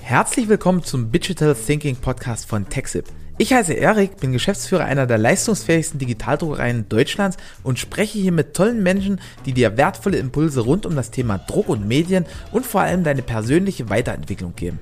Herzlich willkommen zum Digital Thinking Podcast von TechSip. Ich heiße Erik, bin Geschäftsführer einer der leistungsfähigsten Digitaldruckereien Deutschlands und spreche hier mit tollen Menschen, die dir wertvolle Impulse rund um das Thema Druck und Medien und vor allem deine persönliche Weiterentwicklung geben.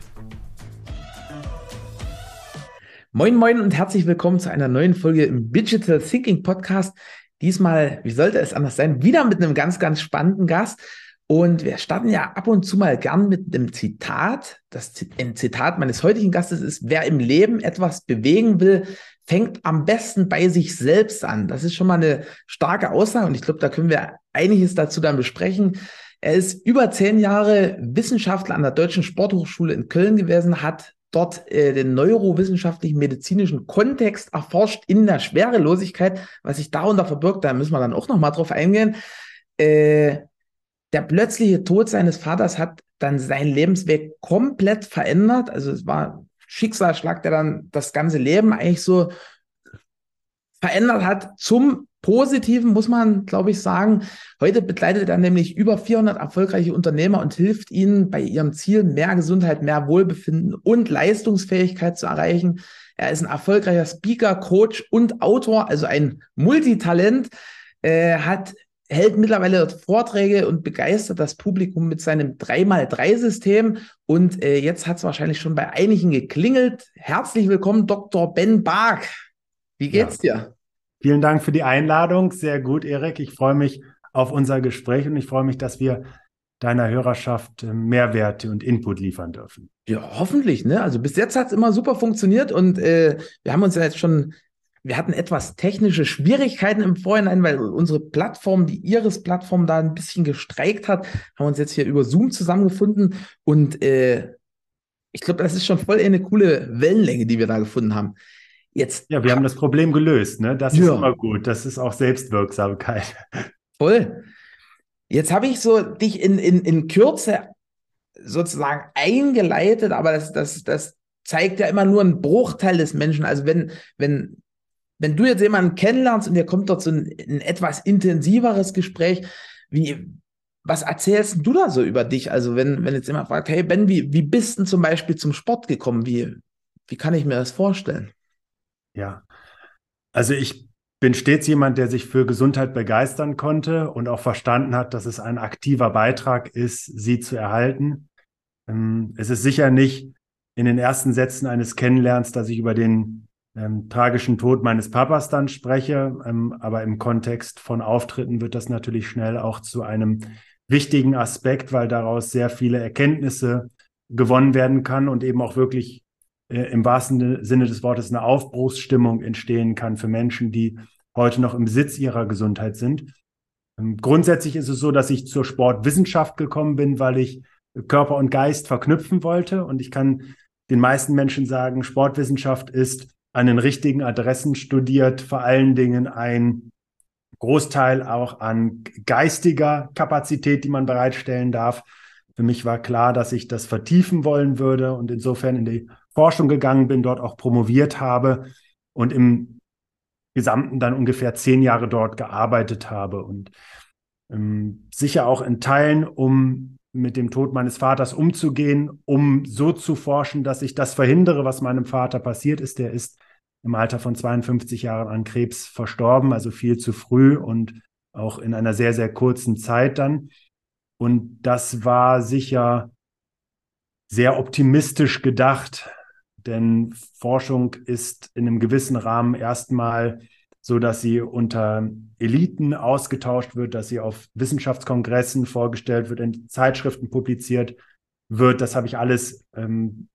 Moin moin und herzlich willkommen zu einer neuen Folge im Digital Thinking Podcast. Diesmal, wie sollte es anders sein, wieder mit einem ganz, ganz spannenden Gast. Und wir starten ja ab und zu mal gern mit einem Zitat. Das ein Zitat meines heutigen Gastes ist, wer im Leben etwas bewegen will, fängt am besten bei sich selbst an. Das ist schon mal eine starke Aussage und ich glaube, da können wir einiges dazu dann besprechen. Er ist über zehn Jahre Wissenschaftler an der Deutschen Sporthochschule in Köln gewesen, hat dort äh, den neurowissenschaftlichen medizinischen Kontext erforscht in der Schwerelosigkeit. Was sich darunter verbirgt, da müssen wir dann auch noch mal drauf eingehen. Äh, der plötzliche Tod seines Vaters hat dann seinen Lebensweg komplett verändert. Also es war Schicksalsschlag, der dann das ganze Leben eigentlich so verändert hat zum Positiven, muss man, glaube ich, sagen. Heute begleitet er nämlich über 400 erfolgreiche Unternehmer und hilft ihnen bei ihrem Ziel, mehr Gesundheit, mehr Wohlbefinden und Leistungsfähigkeit zu erreichen. Er ist ein erfolgreicher Speaker, Coach und Autor, also ein Multitalent, äh, hat hält mittlerweile Vorträge und begeistert das Publikum mit seinem 3x3-System. Und äh, jetzt hat es wahrscheinlich schon bei einigen geklingelt. Herzlich willkommen, Dr. Ben Bark. Wie geht's ja. dir? Vielen Dank für die Einladung. Sehr gut, Erik. Ich freue mich auf unser Gespräch und ich freue mich, dass wir deiner Hörerschaft äh, Mehrwerte und Input liefern dürfen. Ja, hoffentlich. Ne? Also bis jetzt hat es immer super funktioniert und äh, wir haben uns ja jetzt schon wir hatten etwas technische Schwierigkeiten im Vorhinein, weil unsere Plattform, die Iris-Plattform, da ein bisschen gestreikt hat. Haben uns jetzt hier über Zoom zusammengefunden und äh, ich glaube, das ist schon voll eine coole Wellenlänge, die wir da gefunden haben. Jetzt, ja, wir haben das Problem gelöst, ne? Das ja. ist immer gut. Das ist auch Selbstwirksamkeit. Voll. Jetzt habe ich so dich in, in, in Kürze sozusagen eingeleitet, aber das, das, das zeigt ja immer nur einen Bruchteil des Menschen. Also wenn, wenn wenn du jetzt jemanden kennenlernst und dir kommt dort so ein, ein etwas intensiveres Gespräch, wie, was erzählst du da so über dich? Also, wenn, wenn jetzt jemand fragt, hey Ben, wie, wie bist du zum Beispiel zum Sport gekommen? Wie, wie kann ich mir das vorstellen? Ja, also ich bin stets jemand, der sich für Gesundheit begeistern konnte und auch verstanden hat, dass es ein aktiver Beitrag ist, sie zu erhalten. Ähm, es ist sicher nicht in den ersten Sätzen eines Kennenlernens, dass ich über den ähm, tragischen Tod meines Papas dann spreche. Ähm, aber im Kontext von Auftritten wird das natürlich schnell auch zu einem wichtigen Aspekt, weil daraus sehr viele Erkenntnisse gewonnen werden kann und eben auch wirklich äh, im wahrsten Sinne des Wortes eine Aufbruchsstimmung entstehen kann für Menschen, die heute noch im Besitz ihrer Gesundheit sind. Ähm, grundsätzlich ist es so, dass ich zur Sportwissenschaft gekommen bin, weil ich Körper und Geist verknüpfen wollte. Und ich kann den meisten Menschen sagen, Sportwissenschaft ist an den richtigen Adressen studiert, vor allen Dingen ein Großteil auch an geistiger Kapazität, die man bereitstellen darf. Für mich war klar, dass ich das vertiefen wollen würde und insofern in die Forschung gegangen bin, dort auch promoviert habe und im Gesamten dann ungefähr zehn Jahre dort gearbeitet habe und ähm, sicher auch in Teilen, um mit dem Tod meines Vaters umzugehen, um so zu forschen, dass ich das verhindere, was meinem Vater passiert ist. Der ist im Alter von 52 Jahren an Krebs verstorben, also viel zu früh und auch in einer sehr, sehr kurzen Zeit dann. Und das war sicher sehr optimistisch gedacht, denn Forschung ist in einem gewissen Rahmen erstmal so, dass sie unter Eliten ausgetauscht wird, dass sie auf Wissenschaftskongressen vorgestellt wird, in Zeitschriften publiziert wird. Das habe ich alles ähm,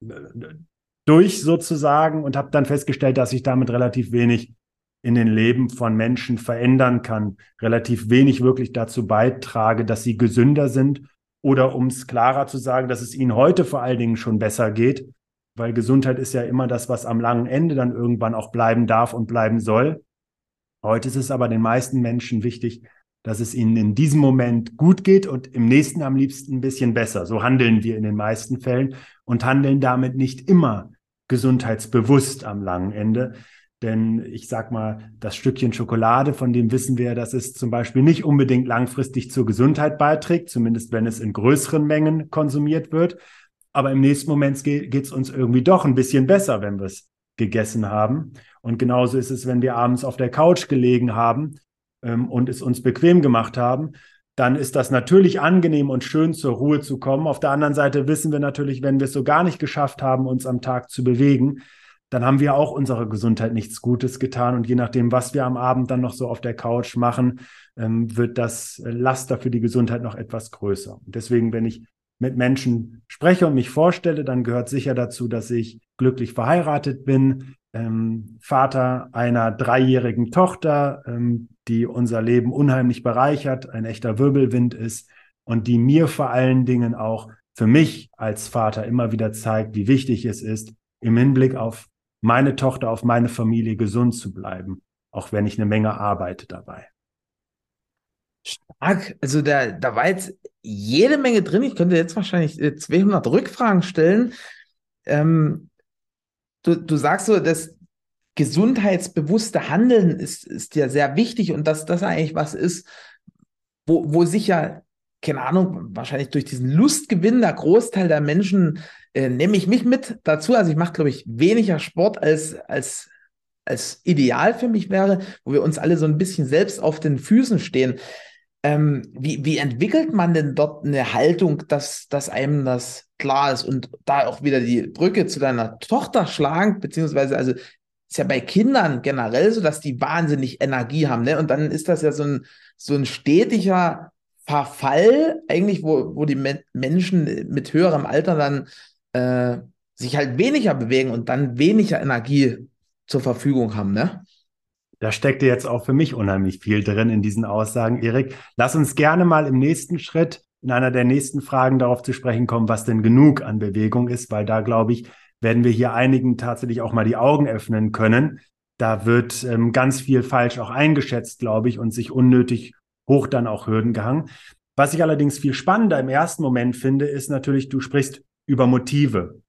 durch sozusagen und habe dann festgestellt, dass ich damit relativ wenig in den Leben von Menschen verändern kann, relativ wenig wirklich dazu beitrage, dass sie gesünder sind oder um es klarer zu sagen, dass es ihnen heute vor allen Dingen schon besser geht, weil Gesundheit ist ja immer das, was am langen Ende dann irgendwann auch bleiben darf und bleiben soll. Heute ist es aber den meisten Menschen wichtig, dass es ihnen in diesem Moment gut geht und im nächsten am liebsten ein bisschen besser. So handeln wir in den meisten Fällen und handeln damit nicht immer gesundheitsbewusst am langen Ende. Denn ich sag mal, das Stückchen Schokolade, von dem wissen wir, dass es zum Beispiel nicht unbedingt langfristig zur Gesundheit beiträgt, zumindest wenn es in größeren Mengen konsumiert wird. aber im nächsten Moment geht es uns irgendwie doch ein bisschen besser, wenn wir es gegessen haben. Und genauso ist es, wenn wir abends auf der Couch gelegen haben ähm, und es uns bequem gemacht haben, dann ist das natürlich angenehm und schön zur Ruhe zu kommen. Auf der anderen Seite wissen wir natürlich, wenn wir es so gar nicht geschafft haben, uns am Tag zu bewegen, dann haben wir auch unserer Gesundheit nichts Gutes getan. Und je nachdem, was wir am Abend dann noch so auf der Couch machen, ähm, wird das Laster für die Gesundheit noch etwas größer. Deswegen, wenn ich mit Menschen spreche und mich vorstelle, dann gehört sicher dazu, dass ich glücklich verheiratet bin, ähm, Vater einer dreijährigen Tochter, ähm, die unser Leben unheimlich bereichert, ein echter Wirbelwind ist und die mir vor allen Dingen auch für mich als Vater immer wieder zeigt, wie wichtig es ist, im Hinblick auf meine Tochter, auf meine Familie gesund zu bleiben, auch wenn ich eine Menge arbeite dabei. Stark. Also da, da war jetzt jede Menge drin. Ich könnte jetzt wahrscheinlich 200 äh, Rückfragen stellen. Ähm, du, du sagst so, das gesundheitsbewusste Handeln ist, ist ja sehr wichtig und dass das eigentlich was ist, wo, wo sich ja, keine Ahnung, wahrscheinlich durch diesen Lustgewinn der Großteil der Menschen, äh, nehme ich mich mit dazu. Also ich mache, glaube ich, weniger Sport als, als, als ideal für mich wäre, wo wir uns alle so ein bisschen selbst auf den Füßen stehen. Ähm, wie, wie entwickelt man denn dort eine Haltung, dass, dass einem das klar ist und da auch wieder die Brücke zu deiner Tochter schlagen, beziehungsweise, also ist ja bei Kindern generell so, dass die wahnsinnig Energie haben, ne? Und dann ist das ja so ein, so ein stetiger Verfall, eigentlich, wo, wo die Men Menschen mit höherem Alter dann äh, sich halt weniger bewegen und dann weniger Energie zur Verfügung haben, ne? Da steckt jetzt auch für mich unheimlich viel drin in diesen Aussagen, Erik. Lass uns gerne mal im nächsten Schritt, in einer der nächsten Fragen darauf zu sprechen kommen, was denn genug an Bewegung ist, weil da, glaube ich, werden wir hier einigen tatsächlich auch mal die Augen öffnen können. Da wird ähm, ganz viel falsch auch eingeschätzt, glaube ich, und sich unnötig hoch dann auch Hürden gehangen. Was ich allerdings viel spannender im ersten Moment finde, ist natürlich, du sprichst über Motive.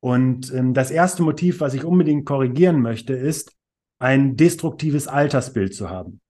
Und ähm, das erste Motiv, was ich unbedingt korrigieren möchte, ist, ein destruktives Altersbild zu haben.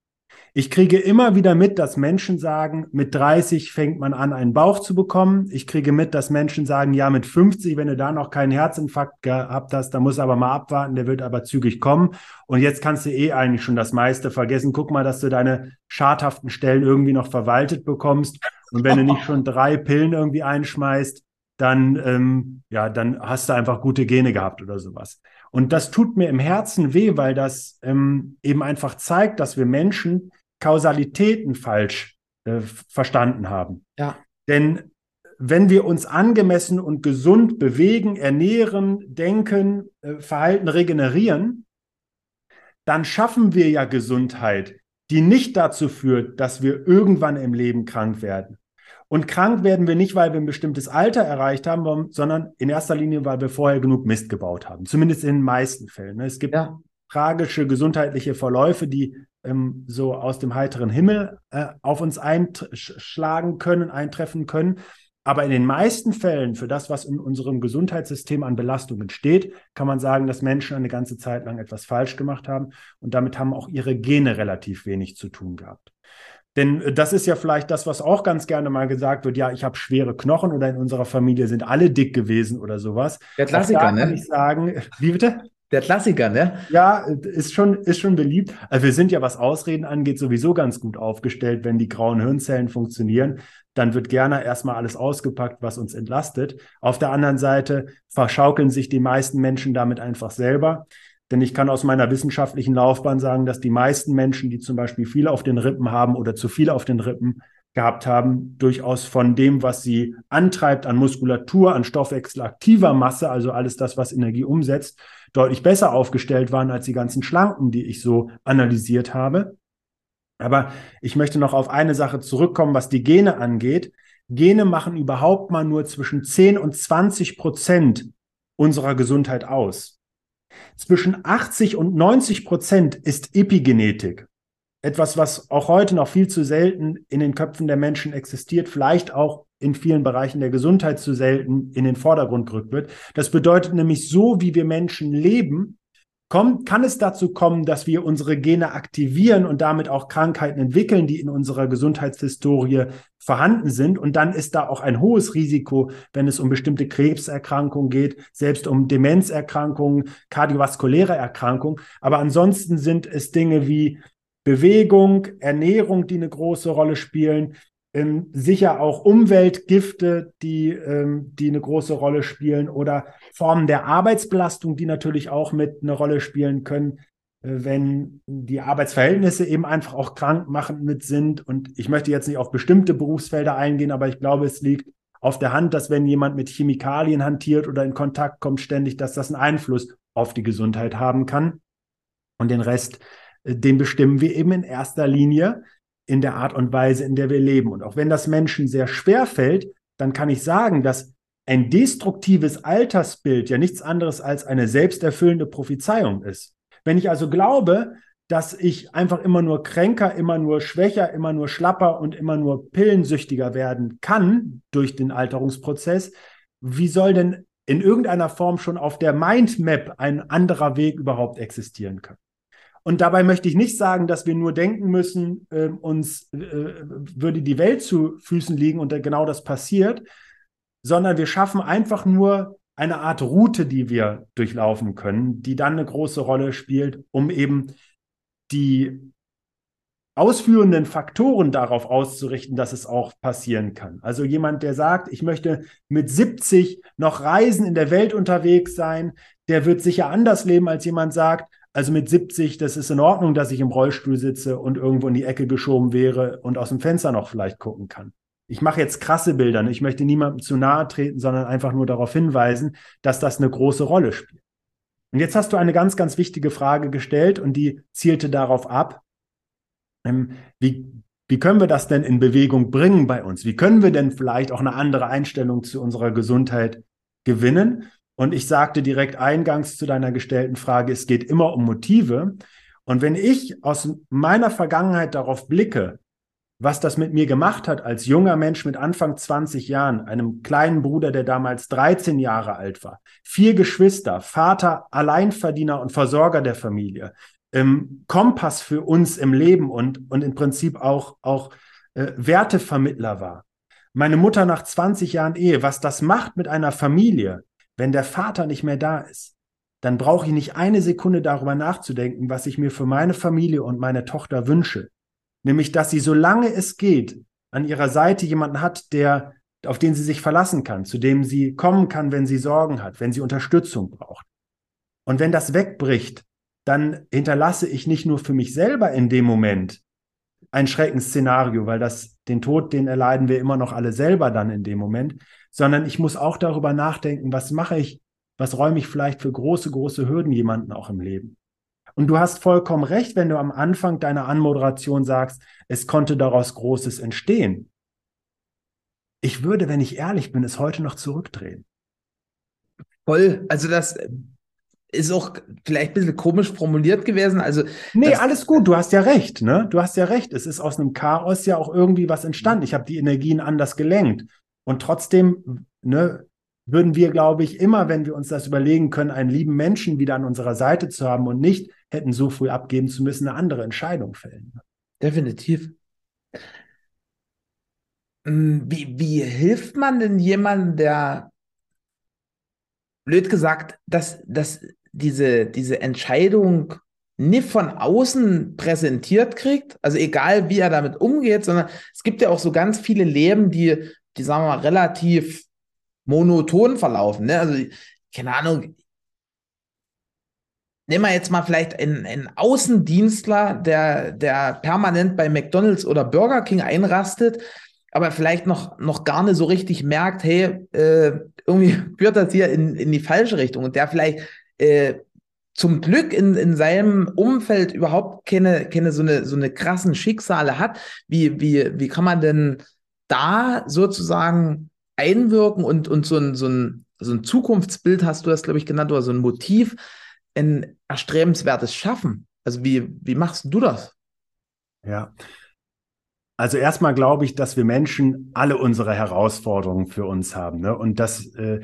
Ich kriege immer wieder mit, dass Menschen sagen, mit 30 fängt man an, einen Bauch zu bekommen. Ich kriege mit, dass Menschen sagen, ja, mit 50, wenn du da noch keinen Herzinfarkt gehabt hast, da muss aber mal abwarten, der wird aber zügig kommen. Und jetzt kannst du eh eigentlich schon das meiste vergessen. Guck mal, dass du deine schadhaften Stellen irgendwie noch verwaltet bekommst. Und wenn du nicht schon drei Pillen irgendwie einschmeißt, dann, ähm, ja, dann hast du einfach gute Gene gehabt oder sowas. Und das tut mir im Herzen weh, weil das ähm, eben einfach zeigt, dass wir Menschen Kausalitäten falsch äh, verstanden haben. Ja. Denn wenn wir uns angemessen und gesund bewegen, ernähren, denken, äh, Verhalten regenerieren, dann schaffen wir ja Gesundheit, die nicht dazu führt, dass wir irgendwann im Leben krank werden. Und krank werden wir nicht, weil wir ein bestimmtes Alter erreicht haben, sondern in erster Linie, weil wir vorher genug Mist gebaut haben. Zumindest in den meisten Fällen. Ne? Es gibt ja. tragische gesundheitliche Verläufe, die ähm, so aus dem heiteren Himmel äh, auf uns einschlagen können, eintreffen können. Aber in den meisten Fällen, für das, was in unserem Gesundheitssystem an Belastung entsteht, kann man sagen, dass Menschen eine ganze Zeit lang etwas falsch gemacht haben. Und damit haben auch ihre Gene relativ wenig zu tun gehabt. Denn äh, das ist ja vielleicht das, was auch ganz gerne mal gesagt wird. Ja, ich habe schwere Knochen oder in unserer Familie sind alle dick gewesen oder sowas. Der Klassiker, da ne? Kann ich sagen, wie bitte? Der Klassiker, ne? Ja, ist schon, ist schon beliebt. Also wir sind ja, was Ausreden angeht, sowieso ganz gut aufgestellt. Wenn die grauen Hirnzellen funktionieren, dann wird gerne erstmal alles ausgepackt, was uns entlastet. Auf der anderen Seite verschaukeln sich die meisten Menschen damit einfach selber. Denn ich kann aus meiner wissenschaftlichen Laufbahn sagen, dass die meisten Menschen, die zum Beispiel viel auf den Rippen haben oder zu viel auf den Rippen gehabt haben, durchaus von dem, was sie antreibt an Muskulatur, an stoffwechselaktiver Masse, also alles das, was Energie umsetzt, deutlich besser aufgestellt waren als die ganzen Schlanken, die ich so analysiert habe. Aber ich möchte noch auf eine Sache zurückkommen, was die Gene angeht. Gene machen überhaupt mal nur zwischen 10 und 20 Prozent unserer Gesundheit aus. Zwischen 80 und 90 Prozent ist Epigenetik. Etwas, was auch heute noch viel zu selten in den Köpfen der Menschen existiert, vielleicht auch in vielen Bereichen der Gesundheit zu selten in den Vordergrund gerückt wird. Das bedeutet nämlich, so wie wir Menschen leben, kommt, kann es dazu kommen, dass wir unsere Gene aktivieren und damit auch Krankheiten entwickeln, die in unserer Gesundheitshistorie vorhanden sind. Und dann ist da auch ein hohes Risiko, wenn es um bestimmte Krebserkrankungen geht, selbst um Demenzerkrankungen, kardiovaskuläre Erkrankungen. Aber ansonsten sind es Dinge wie Bewegung, Ernährung, die eine große Rolle spielen, ähm, sicher auch Umweltgifte, die, ähm, die eine große Rolle spielen oder Formen der Arbeitsbelastung, die natürlich auch mit eine Rolle spielen können, äh, wenn die Arbeitsverhältnisse eben einfach auch krankmachend mit sind. Und ich möchte jetzt nicht auf bestimmte Berufsfelder eingehen, aber ich glaube, es liegt auf der Hand, dass wenn jemand mit Chemikalien hantiert oder in Kontakt kommt ständig, dass das einen Einfluss auf die Gesundheit haben kann. Und den Rest, äh, den bestimmen wir eben in erster Linie in der Art und Weise, in der wir leben. Und auch wenn das Menschen sehr schwer fällt, dann kann ich sagen, dass ein destruktives Altersbild ja nichts anderes als eine selbsterfüllende Prophezeiung ist. Wenn ich also glaube, dass ich einfach immer nur kränker, immer nur schwächer, immer nur schlapper und immer nur pillensüchtiger werden kann durch den Alterungsprozess, wie soll denn in irgendeiner Form schon auf der Mindmap ein anderer Weg überhaupt existieren können? Und dabei möchte ich nicht sagen, dass wir nur denken müssen, äh, uns äh, würde die Welt zu Füßen liegen und genau das passiert, sondern wir schaffen einfach nur eine Art Route, die wir durchlaufen können, die dann eine große Rolle spielt, um eben die ausführenden Faktoren darauf auszurichten, dass es auch passieren kann. Also jemand, der sagt, ich möchte mit 70 noch reisen, in der Welt unterwegs sein, der wird sicher anders leben, als jemand sagt, also mit 70, das ist in Ordnung, dass ich im Rollstuhl sitze und irgendwo in die Ecke geschoben wäre und aus dem Fenster noch vielleicht gucken kann. Ich mache jetzt krasse Bilder. Ich möchte niemandem zu nahe treten, sondern einfach nur darauf hinweisen, dass das eine große Rolle spielt. Und jetzt hast du eine ganz, ganz wichtige Frage gestellt und die zielte darauf ab, ähm, wie, wie können wir das denn in Bewegung bringen bei uns? Wie können wir denn vielleicht auch eine andere Einstellung zu unserer Gesundheit gewinnen? Und ich sagte direkt eingangs zu deiner gestellten Frage, es geht immer um Motive. Und wenn ich aus meiner Vergangenheit darauf blicke, was das mit mir gemacht hat als junger Mensch mit Anfang 20 Jahren, einem kleinen Bruder, der damals 13 Jahre alt war, vier Geschwister, Vater, Alleinverdiener und Versorger der Familie, ähm, Kompass für uns im Leben und, und im Prinzip auch, auch äh, Wertevermittler war. Meine Mutter nach 20 Jahren Ehe, was das macht mit einer Familie, wenn der Vater nicht mehr da ist, dann brauche ich nicht eine Sekunde darüber nachzudenken, was ich mir für meine Familie und meine Tochter wünsche. Nämlich, dass sie, solange es geht, an ihrer Seite jemanden hat, der, auf den sie sich verlassen kann, zu dem sie kommen kann, wenn sie Sorgen hat, wenn sie Unterstützung braucht. Und wenn das wegbricht, dann hinterlasse ich nicht nur für mich selber in dem Moment ein Schreckensszenario, weil das, den Tod, den erleiden wir immer noch alle selber dann in dem Moment, sondern ich muss auch darüber nachdenken, was mache ich, was räume ich vielleicht für große, große Hürden jemanden auch im Leben. Und du hast vollkommen recht, wenn du am Anfang deiner Anmoderation sagst, es konnte daraus Großes entstehen. Ich würde, wenn ich ehrlich bin, es heute noch zurückdrehen. Voll. Also das ist auch vielleicht ein bisschen komisch formuliert gewesen. Also nee, alles gut. Du hast ja recht. Ne? Du hast ja recht. Es ist aus einem Chaos ja auch irgendwie was entstanden. Ich habe die Energien anders gelenkt. Und trotzdem ne, würden wir, glaube ich, immer, wenn wir uns das überlegen können, einen lieben Menschen wieder an unserer Seite zu haben und nicht hätten so früh abgeben zu müssen, eine andere Entscheidung fällen. Definitiv. Hm, wie, wie hilft man denn jemandem, der, blöd gesagt, dass, dass diese, diese Entscheidung nicht von außen präsentiert kriegt, also egal wie er damit umgeht, sondern es gibt ja auch so ganz viele Leben, die die sagen wir mal, relativ monoton verlaufen. Ne? Also, keine Ahnung, nehmen wir jetzt mal vielleicht einen, einen Außendienstler, der, der permanent bei McDonalds oder Burger King einrastet, aber vielleicht noch, noch gar nicht so richtig merkt, hey, äh, irgendwie führt das hier in, in die falsche Richtung und der vielleicht äh, zum Glück in, in seinem Umfeld überhaupt keine, keine so eine, so eine krassen Schicksale hat. Wie, wie, wie kann man denn da sozusagen einwirken und, und so, ein, so, ein, so ein Zukunftsbild hast du das, glaube ich, genannt, oder so ein Motiv, ein erstrebenswertes Schaffen. Also wie, wie machst du das? Ja. Also erstmal glaube ich, dass wir Menschen alle unsere Herausforderungen für uns haben. Ne? Und dass äh,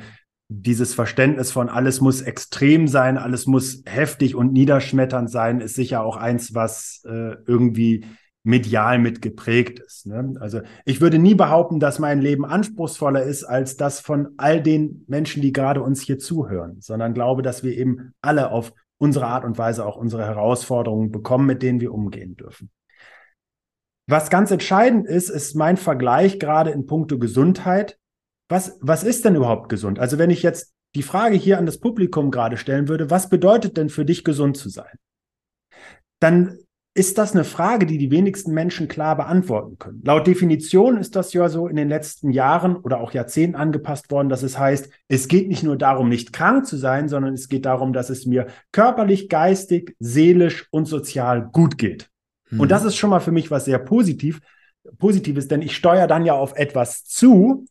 dieses Verständnis von alles muss extrem sein, alles muss heftig und niederschmetternd sein, ist sicher auch eins, was äh, irgendwie medial mit geprägt ist. Ne? Also ich würde nie behaupten, dass mein Leben anspruchsvoller ist als das von all den Menschen, die gerade uns hier zuhören, sondern glaube, dass wir eben alle auf unsere Art und Weise auch unsere Herausforderungen bekommen, mit denen wir umgehen dürfen. Was ganz entscheidend ist, ist mein Vergleich gerade in puncto Gesundheit. Was, was ist denn überhaupt gesund? Also wenn ich jetzt die Frage hier an das Publikum gerade stellen würde, was bedeutet denn für dich gesund zu sein? Dann ist das eine Frage, die die wenigsten Menschen klar beantworten können. Laut Definition ist das ja so in den letzten Jahren oder auch Jahrzehnten angepasst worden, dass es heißt, es geht nicht nur darum, nicht krank zu sein, sondern es geht darum, dass es mir körperlich, geistig, seelisch und sozial gut geht. Mhm. Und das ist schon mal für mich was sehr positiv, Positives, denn ich steuere dann ja auf etwas zu,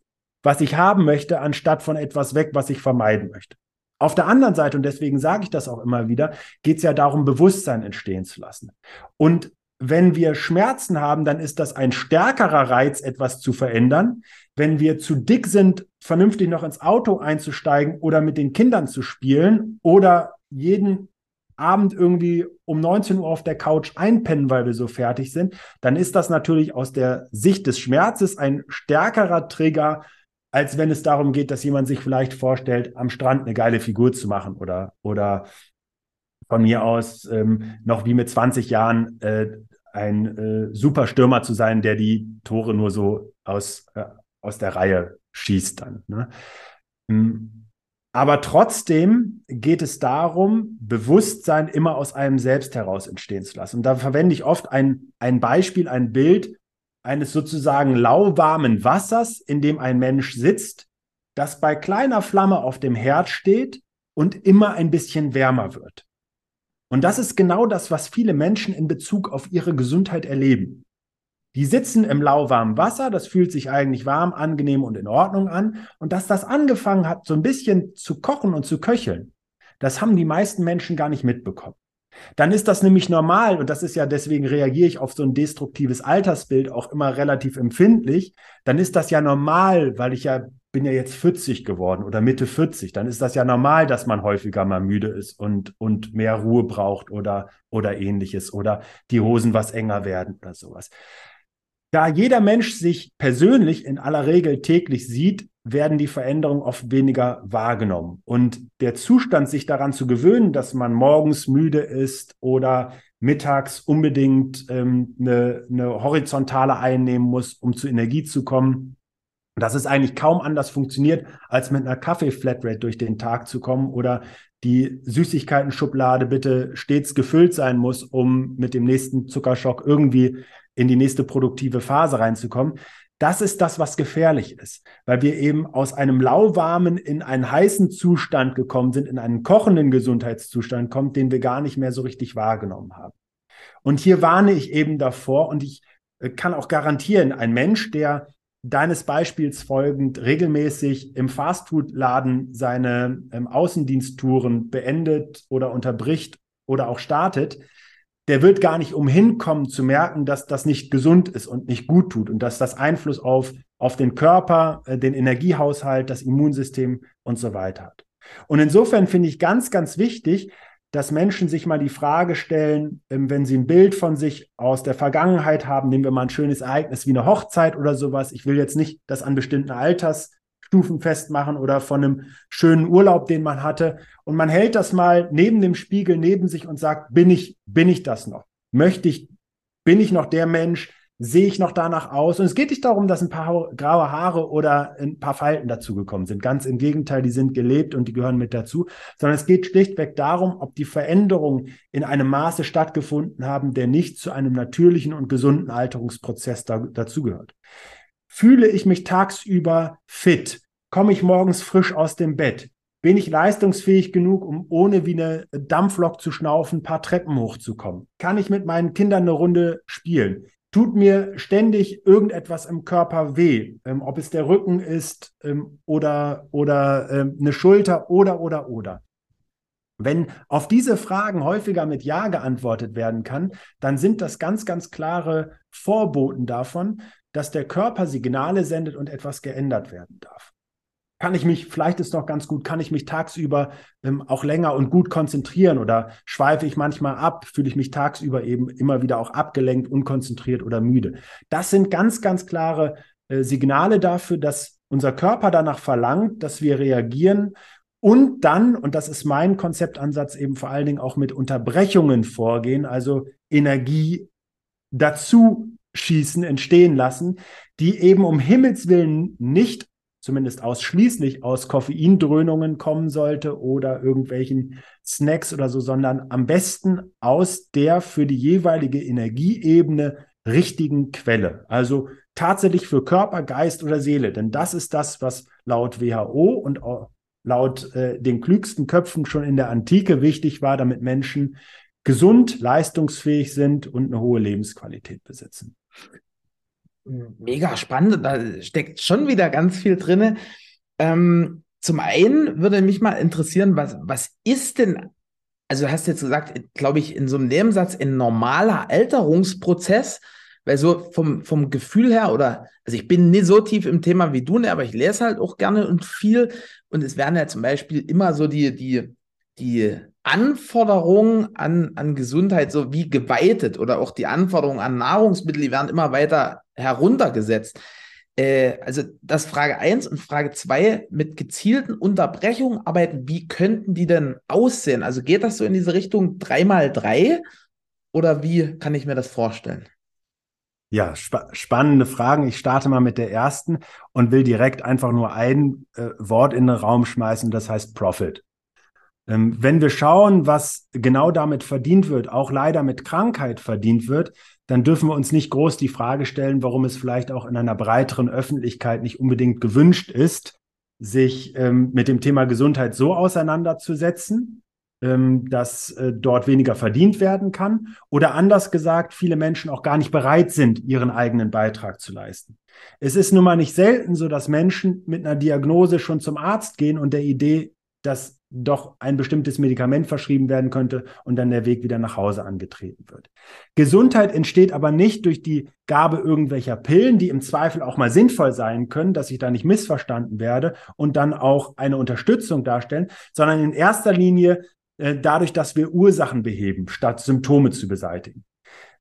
was ich haben möchte, anstatt von etwas weg, was ich vermeiden möchte. Auf der anderen Seite, und deswegen sage ich das auch immer wieder, geht es ja darum, Bewusstsein entstehen zu lassen. Und wenn wir Schmerzen haben, dann ist das ein stärkerer Reiz, etwas zu verändern. Wenn wir zu dick sind, vernünftig noch ins Auto einzusteigen oder mit den Kindern zu spielen oder jeden Abend irgendwie um 19 Uhr auf der Couch einpennen, weil wir so fertig sind, dann ist das natürlich aus der Sicht des Schmerzes ein stärkerer Trigger, als wenn es darum geht, dass jemand sich vielleicht vorstellt, am Strand eine geile Figur zu machen oder, oder von mir aus ähm, noch wie mit 20 Jahren äh, ein äh, super Stürmer zu sein, der die Tore nur so aus, äh, aus der Reihe schießt dann. Ne? Hm. Aber trotzdem geht es darum, Bewusstsein immer aus einem selbst heraus entstehen zu lassen. Und da verwende ich oft ein, ein Beispiel, ein Bild, eines sozusagen lauwarmen Wassers, in dem ein Mensch sitzt, das bei kleiner Flamme auf dem Herd steht und immer ein bisschen wärmer wird. Und das ist genau das, was viele Menschen in Bezug auf ihre Gesundheit erleben. Die sitzen im lauwarmen Wasser, das fühlt sich eigentlich warm, angenehm und in Ordnung an. Und dass das angefangen hat, so ein bisschen zu kochen und zu köcheln, das haben die meisten Menschen gar nicht mitbekommen. Dann ist das nämlich normal und das ist ja deswegen reagiere ich auf so ein destruktives Altersbild auch immer relativ empfindlich. Dann ist das ja normal, weil ich ja bin ja jetzt 40 geworden oder Mitte 40, dann ist das ja normal, dass man häufiger mal müde ist und, und mehr Ruhe braucht oder, oder ähnliches oder die Hosen was enger werden oder sowas. Da jeder Mensch sich persönlich in aller Regel täglich sieht, werden die Veränderungen oft weniger wahrgenommen. Und der Zustand, sich daran zu gewöhnen, dass man morgens müde ist oder mittags unbedingt ähm, eine, eine horizontale einnehmen muss, um zu Energie zu kommen, dass es eigentlich kaum anders funktioniert, als mit einer Kaffee-Flatrate durch den Tag zu kommen oder die Süßigkeiten-Schublade bitte stets gefüllt sein muss, um mit dem nächsten Zuckerschock irgendwie in die nächste produktive Phase reinzukommen. Das ist das, was gefährlich ist, weil wir eben aus einem lauwarmen in einen heißen Zustand gekommen sind, in einen kochenden Gesundheitszustand kommt, den wir gar nicht mehr so richtig wahrgenommen haben. Und hier warne ich eben davor und ich äh, kann auch garantieren, ein Mensch, der deines Beispiels folgend regelmäßig im Fastfood-Laden seine ähm, Außendiensttouren beendet oder unterbricht oder auch startet, der wird gar nicht umhin kommen zu merken, dass das nicht gesund ist und nicht gut tut und dass das Einfluss auf, auf den Körper, äh, den Energiehaushalt, das Immunsystem und so weiter hat. Und insofern finde ich ganz, ganz wichtig, dass Menschen sich mal die Frage stellen, ähm, wenn sie ein Bild von sich aus der Vergangenheit haben, nehmen wir mal ein schönes Ereignis wie eine Hochzeit oder sowas. Ich will jetzt nicht das an bestimmten Alters Stufen festmachen oder von einem schönen Urlaub, den man hatte. Und man hält das mal neben dem Spiegel neben sich und sagt, bin ich, bin ich das noch? Möchte ich, bin ich noch der Mensch? Sehe ich noch danach aus? Und es geht nicht darum, dass ein paar graue Haare oder ein paar Falten dazugekommen sind. Ganz im Gegenteil, die sind gelebt und die gehören mit dazu. Sondern es geht schlichtweg darum, ob die Veränderungen in einem Maße stattgefunden haben, der nicht zu einem natürlichen und gesunden Alterungsprozess da, dazugehört. Fühle ich mich tagsüber fit? Komme ich morgens frisch aus dem Bett? Bin ich leistungsfähig genug, um ohne wie eine Dampflok zu schnaufen, ein paar Treppen hochzukommen? Kann ich mit meinen Kindern eine Runde spielen? Tut mir ständig irgendetwas im Körper weh? Ähm, ob es der Rücken ist ähm, oder, oder ähm, eine Schulter oder, oder, oder. Wenn auf diese Fragen häufiger mit Ja geantwortet werden kann, dann sind das ganz, ganz klare Vorboten davon, dass der Körper Signale sendet und etwas geändert werden darf. kann ich mich, vielleicht ist noch ganz gut, kann ich mich tagsüber ähm, auch länger und gut konzentrieren oder schweife ich manchmal ab, fühle ich mich tagsüber eben immer wieder auch abgelenkt, unkonzentriert oder müde. Das sind ganz, ganz klare äh, Signale dafür, dass unser Körper danach verlangt, dass wir reagieren und dann, und das ist mein Konzeptansatz, eben vor allen Dingen auch mit Unterbrechungen vorgehen, also Energie dazu schießen, entstehen lassen, die eben um Himmels Willen nicht zumindest ausschließlich aus Koffeindröhnungen kommen sollte oder irgendwelchen Snacks oder so, sondern am besten aus der für die jeweilige Energieebene richtigen Quelle. Also tatsächlich für Körper, Geist oder Seele. Denn das ist das, was laut WHO und laut äh, den klügsten Köpfen schon in der Antike wichtig war, damit Menschen gesund, leistungsfähig sind und eine hohe Lebensqualität besitzen. Mega spannend, da steckt schon wieder ganz viel drin. Ähm, zum einen würde mich mal interessieren, was, was ist denn, also du hast jetzt gesagt, glaube ich, in so einem Nebensatz ein normaler Alterungsprozess, weil so vom, vom Gefühl her oder, also ich bin nicht so tief im Thema wie du, ne, aber ich lese halt auch gerne und viel und es werden ja zum Beispiel immer so die, die, die Anforderungen an, an Gesundheit so wie geweitet oder auch die Anforderungen an Nahrungsmittel, die werden immer weiter heruntergesetzt. Äh, also das Frage 1 und Frage 2 mit gezielten Unterbrechungen arbeiten, wie könnten die denn aussehen? Also geht das so in diese Richtung 3x3 oder wie kann ich mir das vorstellen? Ja, spa spannende Fragen. Ich starte mal mit der ersten und will direkt einfach nur ein äh, Wort in den Raum schmeißen, das heißt Profit. Ähm, wenn wir schauen, was genau damit verdient wird, auch leider mit Krankheit verdient wird, dann dürfen wir uns nicht groß die Frage stellen, warum es vielleicht auch in einer breiteren Öffentlichkeit nicht unbedingt gewünscht ist, sich ähm, mit dem Thema Gesundheit so auseinanderzusetzen, ähm, dass äh, dort weniger verdient werden kann. Oder anders gesagt, viele Menschen auch gar nicht bereit sind, ihren eigenen Beitrag zu leisten. Es ist nun mal nicht selten so, dass Menschen mit einer Diagnose schon zum Arzt gehen und der Idee, dass doch ein bestimmtes Medikament verschrieben werden könnte und dann der Weg wieder nach Hause angetreten wird. Gesundheit entsteht aber nicht durch die Gabe irgendwelcher Pillen, die im Zweifel auch mal sinnvoll sein können, dass ich da nicht missverstanden werde und dann auch eine Unterstützung darstellen, sondern in erster Linie äh, dadurch, dass wir Ursachen beheben, statt Symptome zu beseitigen.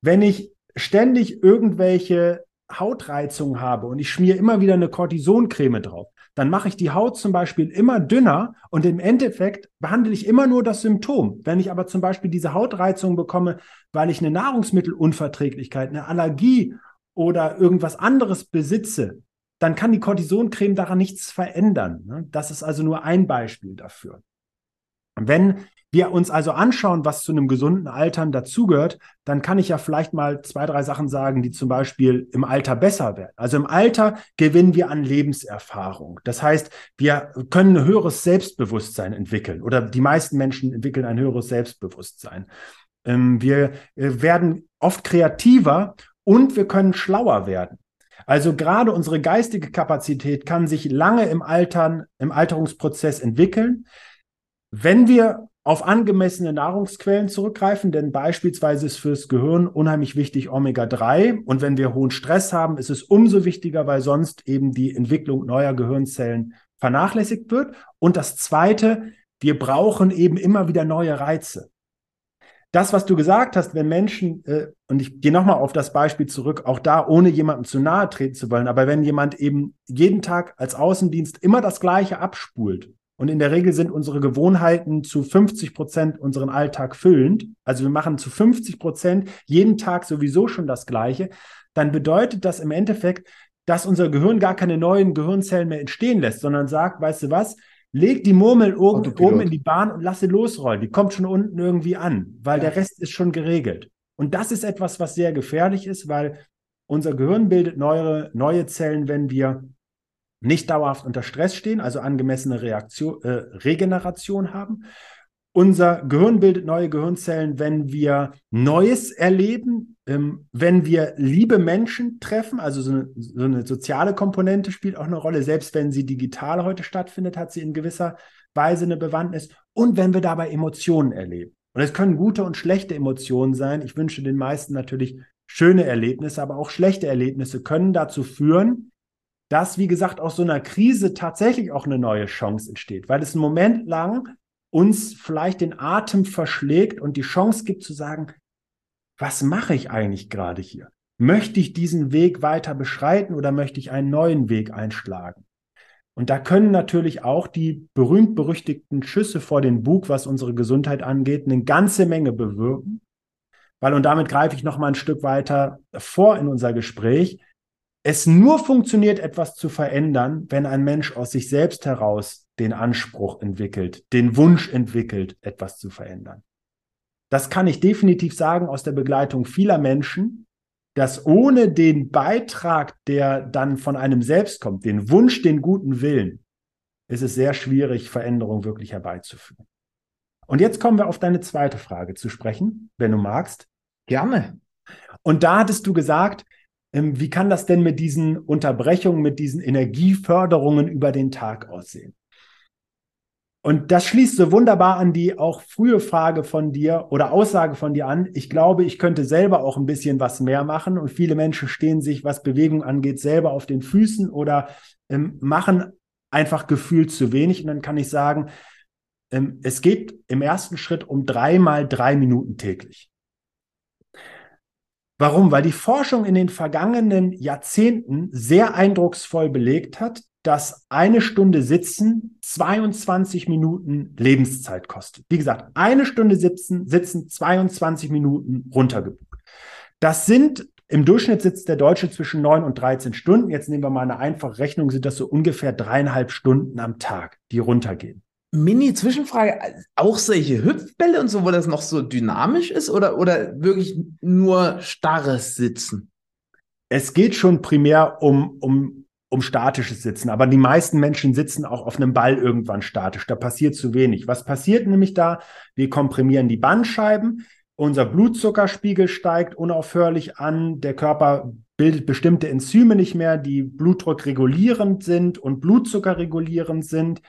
Wenn ich ständig irgendwelche Hautreizungen habe und ich schmiere immer wieder eine Cortisoncreme drauf, dann mache ich die Haut zum Beispiel immer dünner und im Endeffekt behandle ich immer nur das Symptom. Wenn ich aber zum Beispiel diese Hautreizung bekomme, weil ich eine Nahrungsmittelunverträglichkeit, eine Allergie oder irgendwas anderes besitze, dann kann die Cortisoncreme daran nichts verändern. Ne? Das ist also nur ein Beispiel dafür. Wenn wir uns also anschauen, was zu einem gesunden Altern dazugehört, dann kann ich ja vielleicht mal zwei, drei Sachen sagen, die zum Beispiel im Alter besser werden. Also im Alter gewinnen wir an Lebenserfahrung. Das heißt, wir können ein höheres Selbstbewusstsein entwickeln oder die meisten Menschen entwickeln ein höheres Selbstbewusstsein. Ähm, wir äh, werden oft kreativer und wir können schlauer werden. Also gerade unsere geistige Kapazität kann sich lange im Altern, im Alterungsprozess entwickeln. Wenn wir auf angemessene Nahrungsquellen zurückgreifen, denn beispielsweise ist fürs Gehirn unheimlich wichtig Omega-3. Und wenn wir hohen Stress haben, ist es umso wichtiger, weil sonst eben die Entwicklung neuer Gehirnzellen vernachlässigt wird. Und das Zweite, wir brauchen eben immer wieder neue Reize. Das, was du gesagt hast, wenn Menschen, äh, und ich gehe nochmal auf das Beispiel zurück, auch da, ohne jemandem zu nahe treten zu wollen, aber wenn jemand eben jeden Tag als Außendienst immer das Gleiche abspult, und in der Regel sind unsere Gewohnheiten zu 50 Prozent unseren Alltag füllend. Also wir machen zu 50 Prozent jeden Tag sowieso schon das Gleiche. Dann bedeutet das im Endeffekt, dass unser Gehirn gar keine neuen Gehirnzellen mehr entstehen lässt, sondern sagt, weißt du was, leg die Murmel oben, oben in die Bahn und lass sie losrollen. Die kommt schon unten irgendwie an, weil ja. der Rest ist schon geregelt. Und das ist etwas, was sehr gefährlich ist, weil unser Gehirn bildet neue, neue Zellen, wenn wir nicht dauerhaft unter Stress stehen, also angemessene Reaktion, äh, Regeneration haben. Unser Gehirn bildet neue Gehirnzellen, wenn wir Neues erleben, ähm, wenn wir liebe Menschen treffen, also so eine, so eine, soziale Komponente spielt auch eine Rolle. Selbst wenn sie digital heute stattfindet, hat sie in gewisser Weise eine Bewandtnis. Und wenn wir dabei Emotionen erleben. Und es können gute und schlechte Emotionen sein. Ich wünsche den meisten natürlich schöne Erlebnisse, aber auch schlechte Erlebnisse können dazu führen, dass, wie gesagt, aus so einer Krise tatsächlich auch eine neue Chance entsteht, weil es einen Moment lang uns vielleicht den Atem verschlägt und die Chance gibt zu sagen, was mache ich eigentlich gerade hier? Möchte ich diesen Weg weiter beschreiten oder möchte ich einen neuen Weg einschlagen? Und da können natürlich auch die berühmt-berüchtigten Schüsse vor den Bug, was unsere Gesundheit angeht, eine ganze Menge bewirken. Weil, und damit greife ich noch mal ein Stück weiter vor in unser Gespräch, es nur funktioniert, etwas zu verändern, wenn ein Mensch aus sich selbst heraus den Anspruch entwickelt, den Wunsch entwickelt, etwas zu verändern. Das kann ich definitiv sagen aus der Begleitung vieler Menschen, dass ohne den Beitrag, der dann von einem selbst kommt, den Wunsch, den guten Willen, ist es sehr schwierig, Veränderung wirklich herbeizuführen. Und jetzt kommen wir auf deine zweite Frage zu sprechen, wenn du magst. Gerne. Und da hattest du gesagt, wie kann das denn mit diesen Unterbrechungen, mit diesen Energieförderungen über den Tag aussehen? Und das schließt so wunderbar an die auch frühe Frage von dir oder Aussage von dir an. Ich glaube, ich könnte selber auch ein bisschen was mehr machen. Und viele Menschen stehen sich, was Bewegung angeht, selber auf den Füßen oder ähm, machen einfach gefühlt zu wenig. Und dann kann ich sagen, ähm, es geht im ersten Schritt um dreimal drei Minuten täglich. Warum? Weil die Forschung in den vergangenen Jahrzehnten sehr eindrucksvoll belegt hat, dass eine Stunde Sitzen 22 Minuten Lebenszeit kostet. Wie gesagt, eine Stunde Sitzen, Sitzen 22 Minuten runtergebucht. Das sind im Durchschnitt sitzt der Deutsche zwischen 9 und 13 Stunden. Jetzt nehmen wir mal eine einfache Rechnung, sind das so ungefähr dreieinhalb Stunden am Tag, die runtergehen. Mini-Zwischenfrage, auch solche Hüpfbälle und so, wo das noch so dynamisch ist oder, oder wirklich nur starres Sitzen? Es geht schon primär um, um um statisches Sitzen. Aber die meisten Menschen sitzen auch auf einem Ball irgendwann statisch. Da passiert zu wenig. Was passiert nämlich da? Wir komprimieren die Bandscheiben. Unser Blutzuckerspiegel steigt unaufhörlich an. Der Körper bildet bestimmte Enzyme nicht mehr, die Blutdruck regulierend sind und Blutzucker regulierend sind.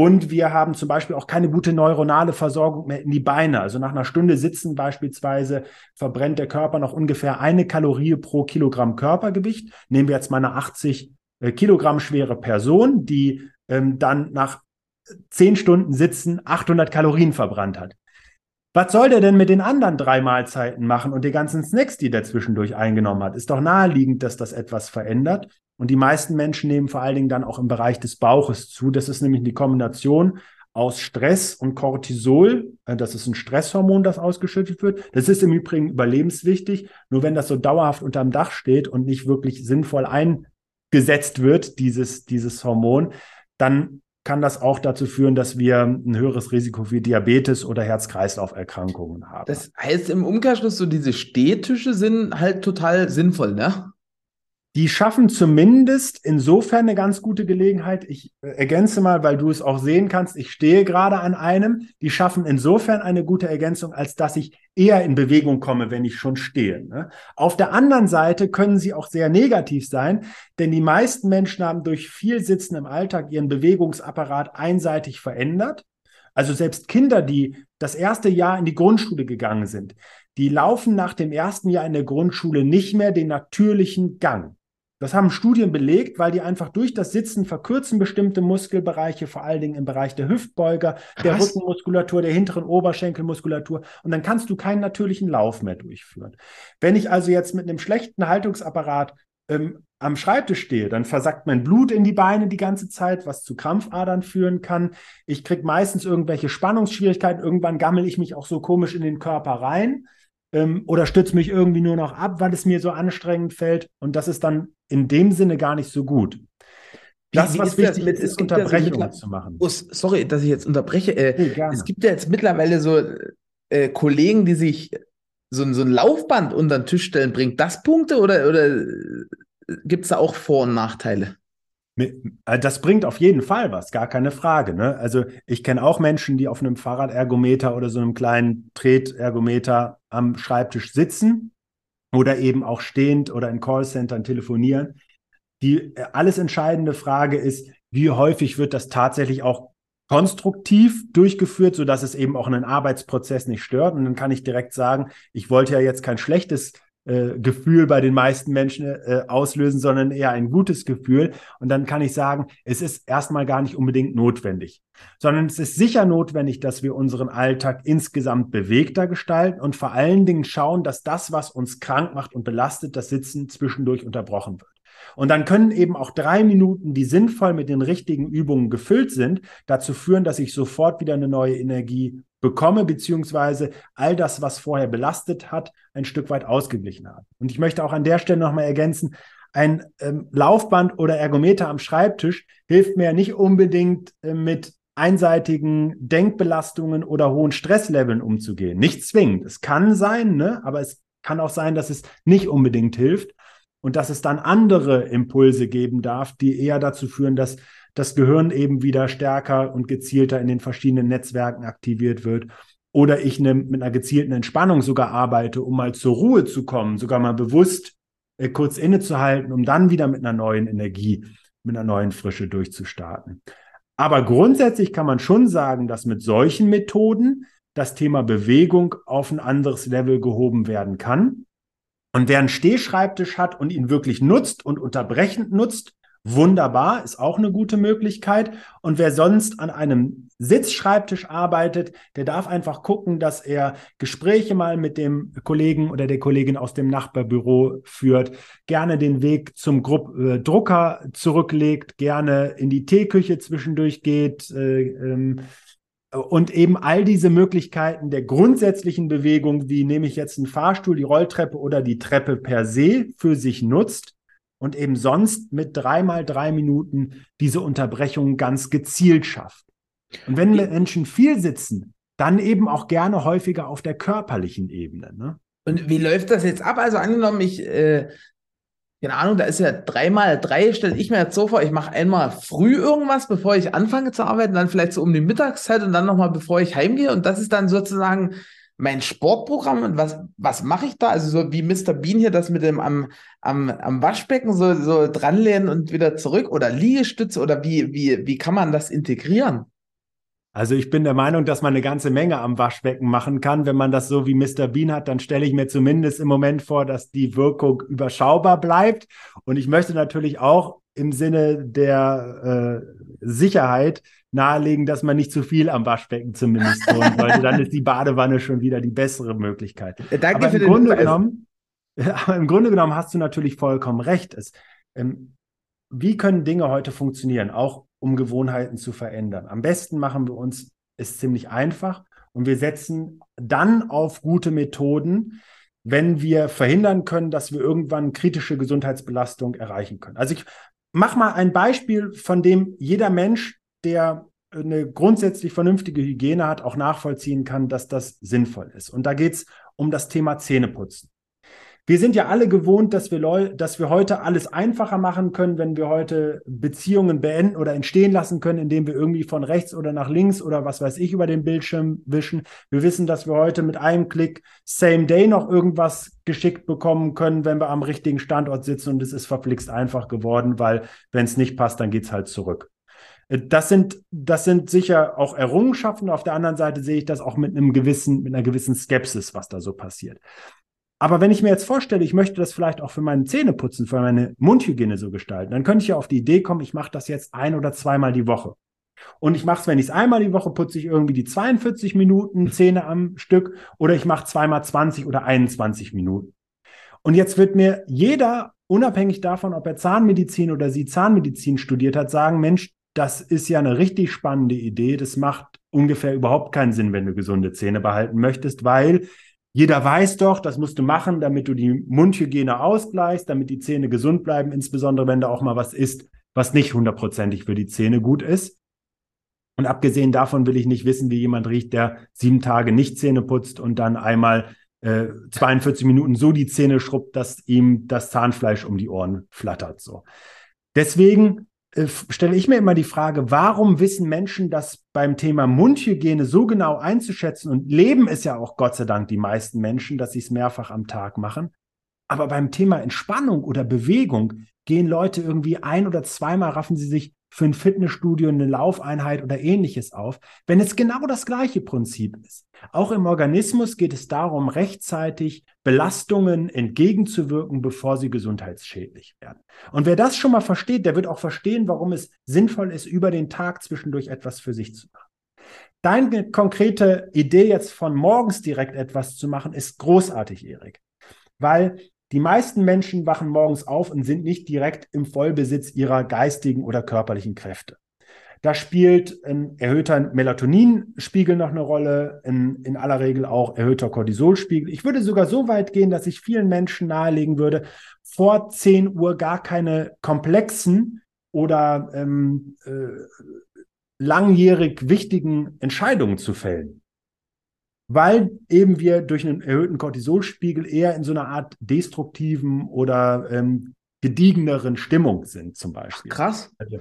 Und wir haben zum Beispiel auch keine gute neuronale Versorgung mehr in die Beine. Also nach einer Stunde Sitzen beispielsweise verbrennt der Körper noch ungefähr eine Kalorie pro Kilogramm Körpergewicht. Nehmen wir jetzt mal eine 80 äh, Kilogramm schwere Person, die ähm, dann nach zehn Stunden Sitzen 800 Kalorien verbrannt hat. Was soll der denn mit den anderen drei Mahlzeiten machen und die ganzen Snacks, die der zwischendurch eingenommen hat? Ist doch naheliegend, dass das etwas verändert. Und die meisten Menschen nehmen vor allen Dingen dann auch im Bereich des Bauches zu. Das ist nämlich die Kombination aus Stress und Cortisol. Äh, das ist ein Stresshormon, das ausgeschüttet wird. Das ist im Übrigen überlebenswichtig. Nur wenn das so dauerhaft unterm Dach steht und nicht wirklich sinnvoll ein gesetzt wird, dieses, dieses Hormon, dann kann das auch dazu führen, dass wir ein höheres Risiko für Diabetes oder Herz-Kreislauf-Erkrankungen haben. Das heißt im Umkehrschluss, so diese Stehtische sind halt total sinnvoll, ne? Die schaffen zumindest insofern eine ganz gute Gelegenheit. Ich äh, ergänze mal, weil du es auch sehen kannst, ich stehe gerade an einem. Die schaffen insofern eine gute Ergänzung, als dass ich eher in Bewegung komme, wenn ich schon stehe. Ne? Auf der anderen Seite können sie auch sehr negativ sein, denn die meisten Menschen haben durch viel Sitzen im Alltag ihren Bewegungsapparat einseitig verändert. Also selbst Kinder, die das erste Jahr in die Grundschule gegangen sind, die laufen nach dem ersten Jahr in der Grundschule nicht mehr den natürlichen Gang. Das haben Studien belegt, weil die einfach durch das Sitzen verkürzen bestimmte Muskelbereiche, vor allen Dingen im Bereich der Hüftbeuger, der Was? Rückenmuskulatur, der hinteren Oberschenkelmuskulatur. Und dann kannst du keinen natürlichen Lauf mehr durchführen. Wenn ich also jetzt mit einem schlechten Haltungsapparat ähm, am Schreibtisch stehe, dann versackt mein Blut in die Beine die ganze Zeit, was zu Krampfadern führen kann. Ich kriege meistens irgendwelche Spannungsschwierigkeiten. Irgendwann gammel ich mich auch so komisch in den Körper rein ähm, oder stütze mich irgendwie nur noch ab, weil es mir so anstrengend fällt. Und das ist dann in dem Sinne gar nicht so gut. Das, wie, wie was wichtig ist, ist Unterbrechungen ja so zu machen. Oh, sorry, dass ich jetzt unterbreche. Äh, hey, es gibt ja jetzt mittlerweile so äh, Kollegen, die sich so, so ein Laufband unter den Tisch stellen. Bringt das Punkte oder, oder äh, gibt es da auch Vor- und Nachteile? Äh, das bringt auf jeden Fall was, gar keine Frage. Ne? Also ich kenne auch Menschen, die auf einem Fahrradergometer oder so einem kleinen Tretergometer am Schreibtisch sitzen oder eben auch stehend oder in Callcentern telefonieren. Die äh, alles entscheidende Frage ist, wie häufig wird das tatsächlich auch konstruktiv durchgeführt, so dass es eben auch einen Arbeitsprozess nicht stört. Und dann kann ich direkt sagen, ich wollte ja jetzt kein schlechtes äh, Gefühl bei den meisten Menschen äh, auslösen, sondern eher ein gutes Gefühl. Und dann kann ich sagen, es ist erstmal gar nicht unbedingt notwendig, sondern es ist sicher notwendig, dass wir unseren Alltag insgesamt bewegter gestalten und vor allen Dingen schauen, dass das, was uns krank macht und belastet, das Sitzen zwischendurch unterbrochen wird. Und dann können eben auch drei Minuten, die sinnvoll mit den richtigen Übungen gefüllt sind, dazu führen, dass ich sofort wieder eine neue Energie bekomme, beziehungsweise all das, was vorher belastet hat, ein Stück weit ausgeglichen hat. Und ich möchte auch an der Stelle nochmal ergänzen, ein ähm, Laufband oder Ergometer am Schreibtisch hilft mir nicht unbedingt äh, mit einseitigen Denkbelastungen oder hohen Stressleveln umzugehen. Nicht zwingend. Es kann sein, ne? aber es kann auch sein, dass es nicht unbedingt hilft und dass es dann andere Impulse geben darf, die eher dazu führen, dass das Gehirn eben wieder stärker und gezielter in den verschiedenen Netzwerken aktiviert wird. Oder ich ne, mit einer gezielten Entspannung sogar arbeite, um mal zur Ruhe zu kommen, sogar mal bewusst äh, kurz innezuhalten, um dann wieder mit einer neuen Energie, mit einer neuen Frische durchzustarten. Aber grundsätzlich kann man schon sagen, dass mit solchen Methoden das Thema Bewegung auf ein anderes Level gehoben werden kann. Und wer einen Stehschreibtisch hat und ihn wirklich nutzt und unterbrechend nutzt, wunderbar, ist auch eine gute Möglichkeit. Und wer sonst an einem Sitzschreibtisch arbeitet, der darf einfach gucken, dass er Gespräche mal mit dem Kollegen oder der Kollegin aus dem Nachbarbüro führt, gerne den Weg zum Gru äh, Drucker zurücklegt, gerne in die Teeküche zwischendurch geht. Äh, ähm, und eben all diese Möglichkeiten der grundsätzlichen Bewegung, wie nehme ich jetzt einen Fahrstuhl, die Rolltreppe oder die Treppe per se für sich nutzt und eben sonst mit dreimal drei Minuten diese Unterbrechung ganz gezielt schafft. Und wenn Menschen viel sitzen, dann eben auch gerne häufiger auf der körperlichen Ebene. Ne? Und wie läuft das jetzt ab? Also angenommen, ich äh, keine Ahnung, da ist ja dreimal drei, stelle ich mir jetzt so vor, ich mache einmal früh irgendwas, bevor ich anfange zu arbeiten, dann vielleicht so um die Mittagszeit und dann nochmal, bevor ich heimgehe. Und das ist dann sozusagen mein Sportprogramm. Und was, was mache ich da? Also so wie Mr. Bean hier das mit dem am, am, am Waschbecken so, so dranlehnen und wieder zurück oder Liegestütze oder wie, wie, wie kann man das integrieren? Also ich bin der Meinung, dass man eine ganze Menge am Waschbecken machen kann. Wenn man das so wie Mr. Bean hat, dann stelle ich mir zumindest im Moment vor, dass die Wirkung überschaubar bleibt. Und ich möchte natürlich auch im Sinne der äh, Sicherheit nahelegen, dass man nicht zu viel am Waschbecken zumindest tun sollte. Dann ist die Badewanne schon wieder die bessere Möglichkeit. Danke aber für im den Grunde Hinweis. genommen, aber im Grunde genommen hast du natürlich vollkommen recht. Es, ähm, wie können Dinge heute funktionieren, auch um Gewohnheiten zu verändern? Am besten machen wir uns es ziemlich einfach und wir setzen dann auf gute Methoden, wenn wir verhindern können, dass wir irgendwann kritische Gesundheitsbelastung erreichen können. Also ich mache mal ein Beispiel, von dem jeder Mensch, der eine grundsätzlich vernünftige Hygiene hat, auch nachvollziehen kann, dass das sinnvoll ist. Und da geht es um das Thema Zähneputzen. Wir sind ja alle gewohnt, dass wir, dass wir heute alles einfacher machen können, wenn wir heute Beziehungen beenden oder entstehen lassen können, indem wir irgendwie von rechts oder nach links oder was weiß ich über den Bildschirm wischen. Wir wissen, dass wir heute mit einem Klick Same Day noch irgendwas geschickt bekommen können, wenn wir am richtigen Standort sitzen und es ist verflixt einfach geworden, weil wenn es nicht passt, dann geht es halt zurück. Das sind, das sind sicher auch Errungenschaften. Auf der anderen Seite sehe ich das auch mit einem gewissen, mit einer gewissen Skepsis, was da so passiert. Aber wenn ich mir jetzt vorstelle, ich möchte das vielleicht auch für meine Zähneputzen, für meine Mundhygiene so gestalten, dann könnte ich ja auf die Idee kommen, ich mache das jetzt ein oder zweimal die Woche. Und ich mache es, wenn ich es einmal die Woche putze, ich irgendwie die 42 Minuten Zähne am Stück oder ich mache zweimal 20 oder 21 Minuten. Und jetzt wird mir jeder, unabhängig davon, ob er Zahnmedizin oder sie Zahnmedizin studiert hat, sagen, Mensch, das ist ja eine richtig spannende Idee. Das macht ungefähr überhaupt keinen Sinn, wenn du gesunde Zähne behalten möchtest, weil jeder weiß doch, das musst du machen, damit du die Mundhygiene ausgleichst, damit die Zähne gesund bleiben, insbesondere wenn da auch mal was ist, was nicht hundertprozentig für die Zähne gut ist. Und abgesehen davon will ich nicht wissen, wie jemand riecht, der sieben Tage nicht Zähne putzt und dann einmal äh, 42 Minuten so die Zähne schrubbt, dass ihm das Zahnfleisch um die Ohren flattert. So. Deswegen äh, stelle ich mir immer die Frage, warum wissen Menschen das beim Thema Mundhygiene so genau einzuschätzen und leben es ja auch Gott sei Dank die meisten Menschen, dass sie es mehrfach am Tag machen. Aber beim Thema Entspannung oder Bewegung gehen Leute irgendwie ein oder zweimal raffen sie sich für ein Fitnessstudio, eine Laufeinheit oder ähnliches auf, wenn es genau das gleiche Prinzip ist. Auch im Organismus geht es darum, rechtzeitig Belastungen entgegenzuwirken, bevor sie gesundheitsschädlich werden. Und wer das schon mal versteht, der wird auch verstehen, warum es sinnvoll ist, über den Tag zwischendurch etwas für sich zu machen. Deine konkrete Idee jetzt von morgens direkt etwas zu machen, ist großartig, Erik. Weil die meisten Menschen wachen morgens auf und sind nicht direkt im Vollbesitz ihrer geistigen oder körperlichen Kräfte. Da spielt ein erhöhter Melatoninspiegel noch eine Rolle, in, in aller Regel auch erhöhter Cortisolspiegel. Ich würde sogar so weit gehen, dass ich vielen Menschen nahelegen würde, vor 10 Uhr gar keine komplexen oder ähm, äh, langjährig wichtigen Entscheidungen zu fällen. Weil eben wir durch einen erhöhten Cortisolspiegel eher in so einer Art destruktiven oder ähm, gediegeneren Stimmung sind, zum Beispiel. Ach, krass. Also,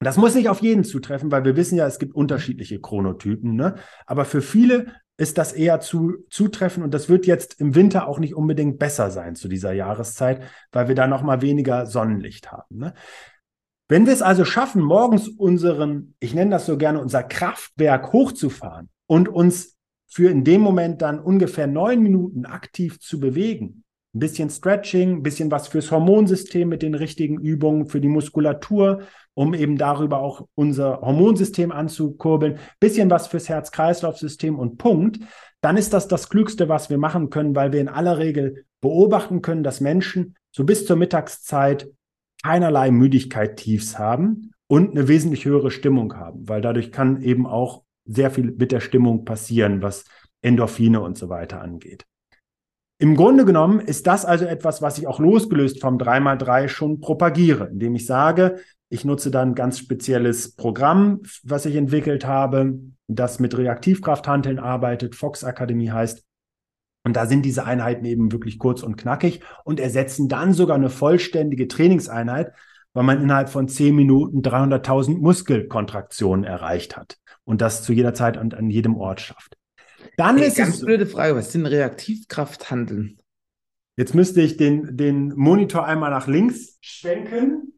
das muss nicht auf jeden zutreffen, weil wir wissen ja, es gibt unterschiedliche Chronotypen. Ne? Aber für viele ist das eher zu, zutreffen und das wird jetzt im Winter auch nicht unbedingt besser sein zu dieser Jahreszeit, weil wir da noch mal weniger Sonnenlicht haben. Ne? Wenn wir es also schaffen, morgens unseren, ich nenne das so gerne, unser Kraftwerk hochzufahren und uns für in dem Moment dann ungefähr neun Minuten aktiv zu bewegen, ein bisschen Stretching, ein bisschen was fürs Hormonsystem mit den richtigen Übungen, für die Muskulatur, um eben darüber auch unser Hormonsystem anzukurbeln, bisschen was fürs Herz-Kreislauf-System und Punkt, dann ist das das Klügste, was wir machen können, weil wir in aller Regel beobachten können, dass Menschen so bis zur Mittagszeit keinerlei Müdigkeit Tiefs haben und eine wesentlich höhere Stimmung haben, weil dadurch kann eben auch sehr viel mit der Stimmung passieren, was Endorphine und so weiter angeht. Im Grunde genommen ist das also etwas, was ich auch losgelöst vom 3x3 schon propagiere, indem ich sage, ich nutze dann ein ganz spezielles Programm, was ich entwickelt habe, das mit Reaktivkrafthanteln arbeitet, Fox Akademie heißt. Und da sind diese Einheiten eben wirklich kurz und knackig und ersetzen dann sogar eine vollständige Trainingseinheit, weil man innerhalb von zehn Minuten 300.000 Muskelkontraktionen erreicht hat und das zu jeder Zeit und an jedem Ort schafft. Dann hey, ist ganz es, blöde Frage, was sind Reaktivkrafthandeln? Jetzt müsste ich den, den Monitor einmal nach links schwenken.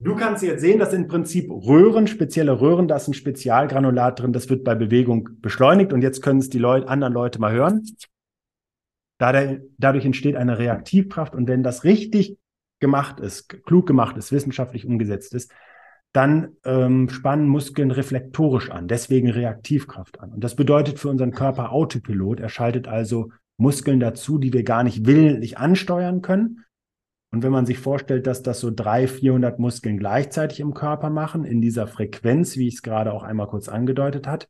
Du kannst jetzt sehen, das sind im Prinzip Röhren, spezielle Röhren, da ist ein Spezialgranulat drin, das wird bei Bewegung beschleunigt und jetzt können es die Leute, anderen Leute mal hören. Dadurch entsteht eine Reaktivkraft und wenn das richtig gemacht ist, klug gemacht ist, wissenschaftlich umgesetzt ist, dann ähm, spannen Muskeln reflektorisch an, deswegen Reaktivkraft an. Und das bedeutet für unseren Körper Autopilot. Er schaltet also Muskeln dazu, die wir gar nicht willentlich ansteuern können, und wenn man sich vorstellt, dass das so 300, 400 Muskeln gleichzeitig im Körper machen, in dieser Frequenz, wie ich es gerade auch einmal kurz angedeutet hat,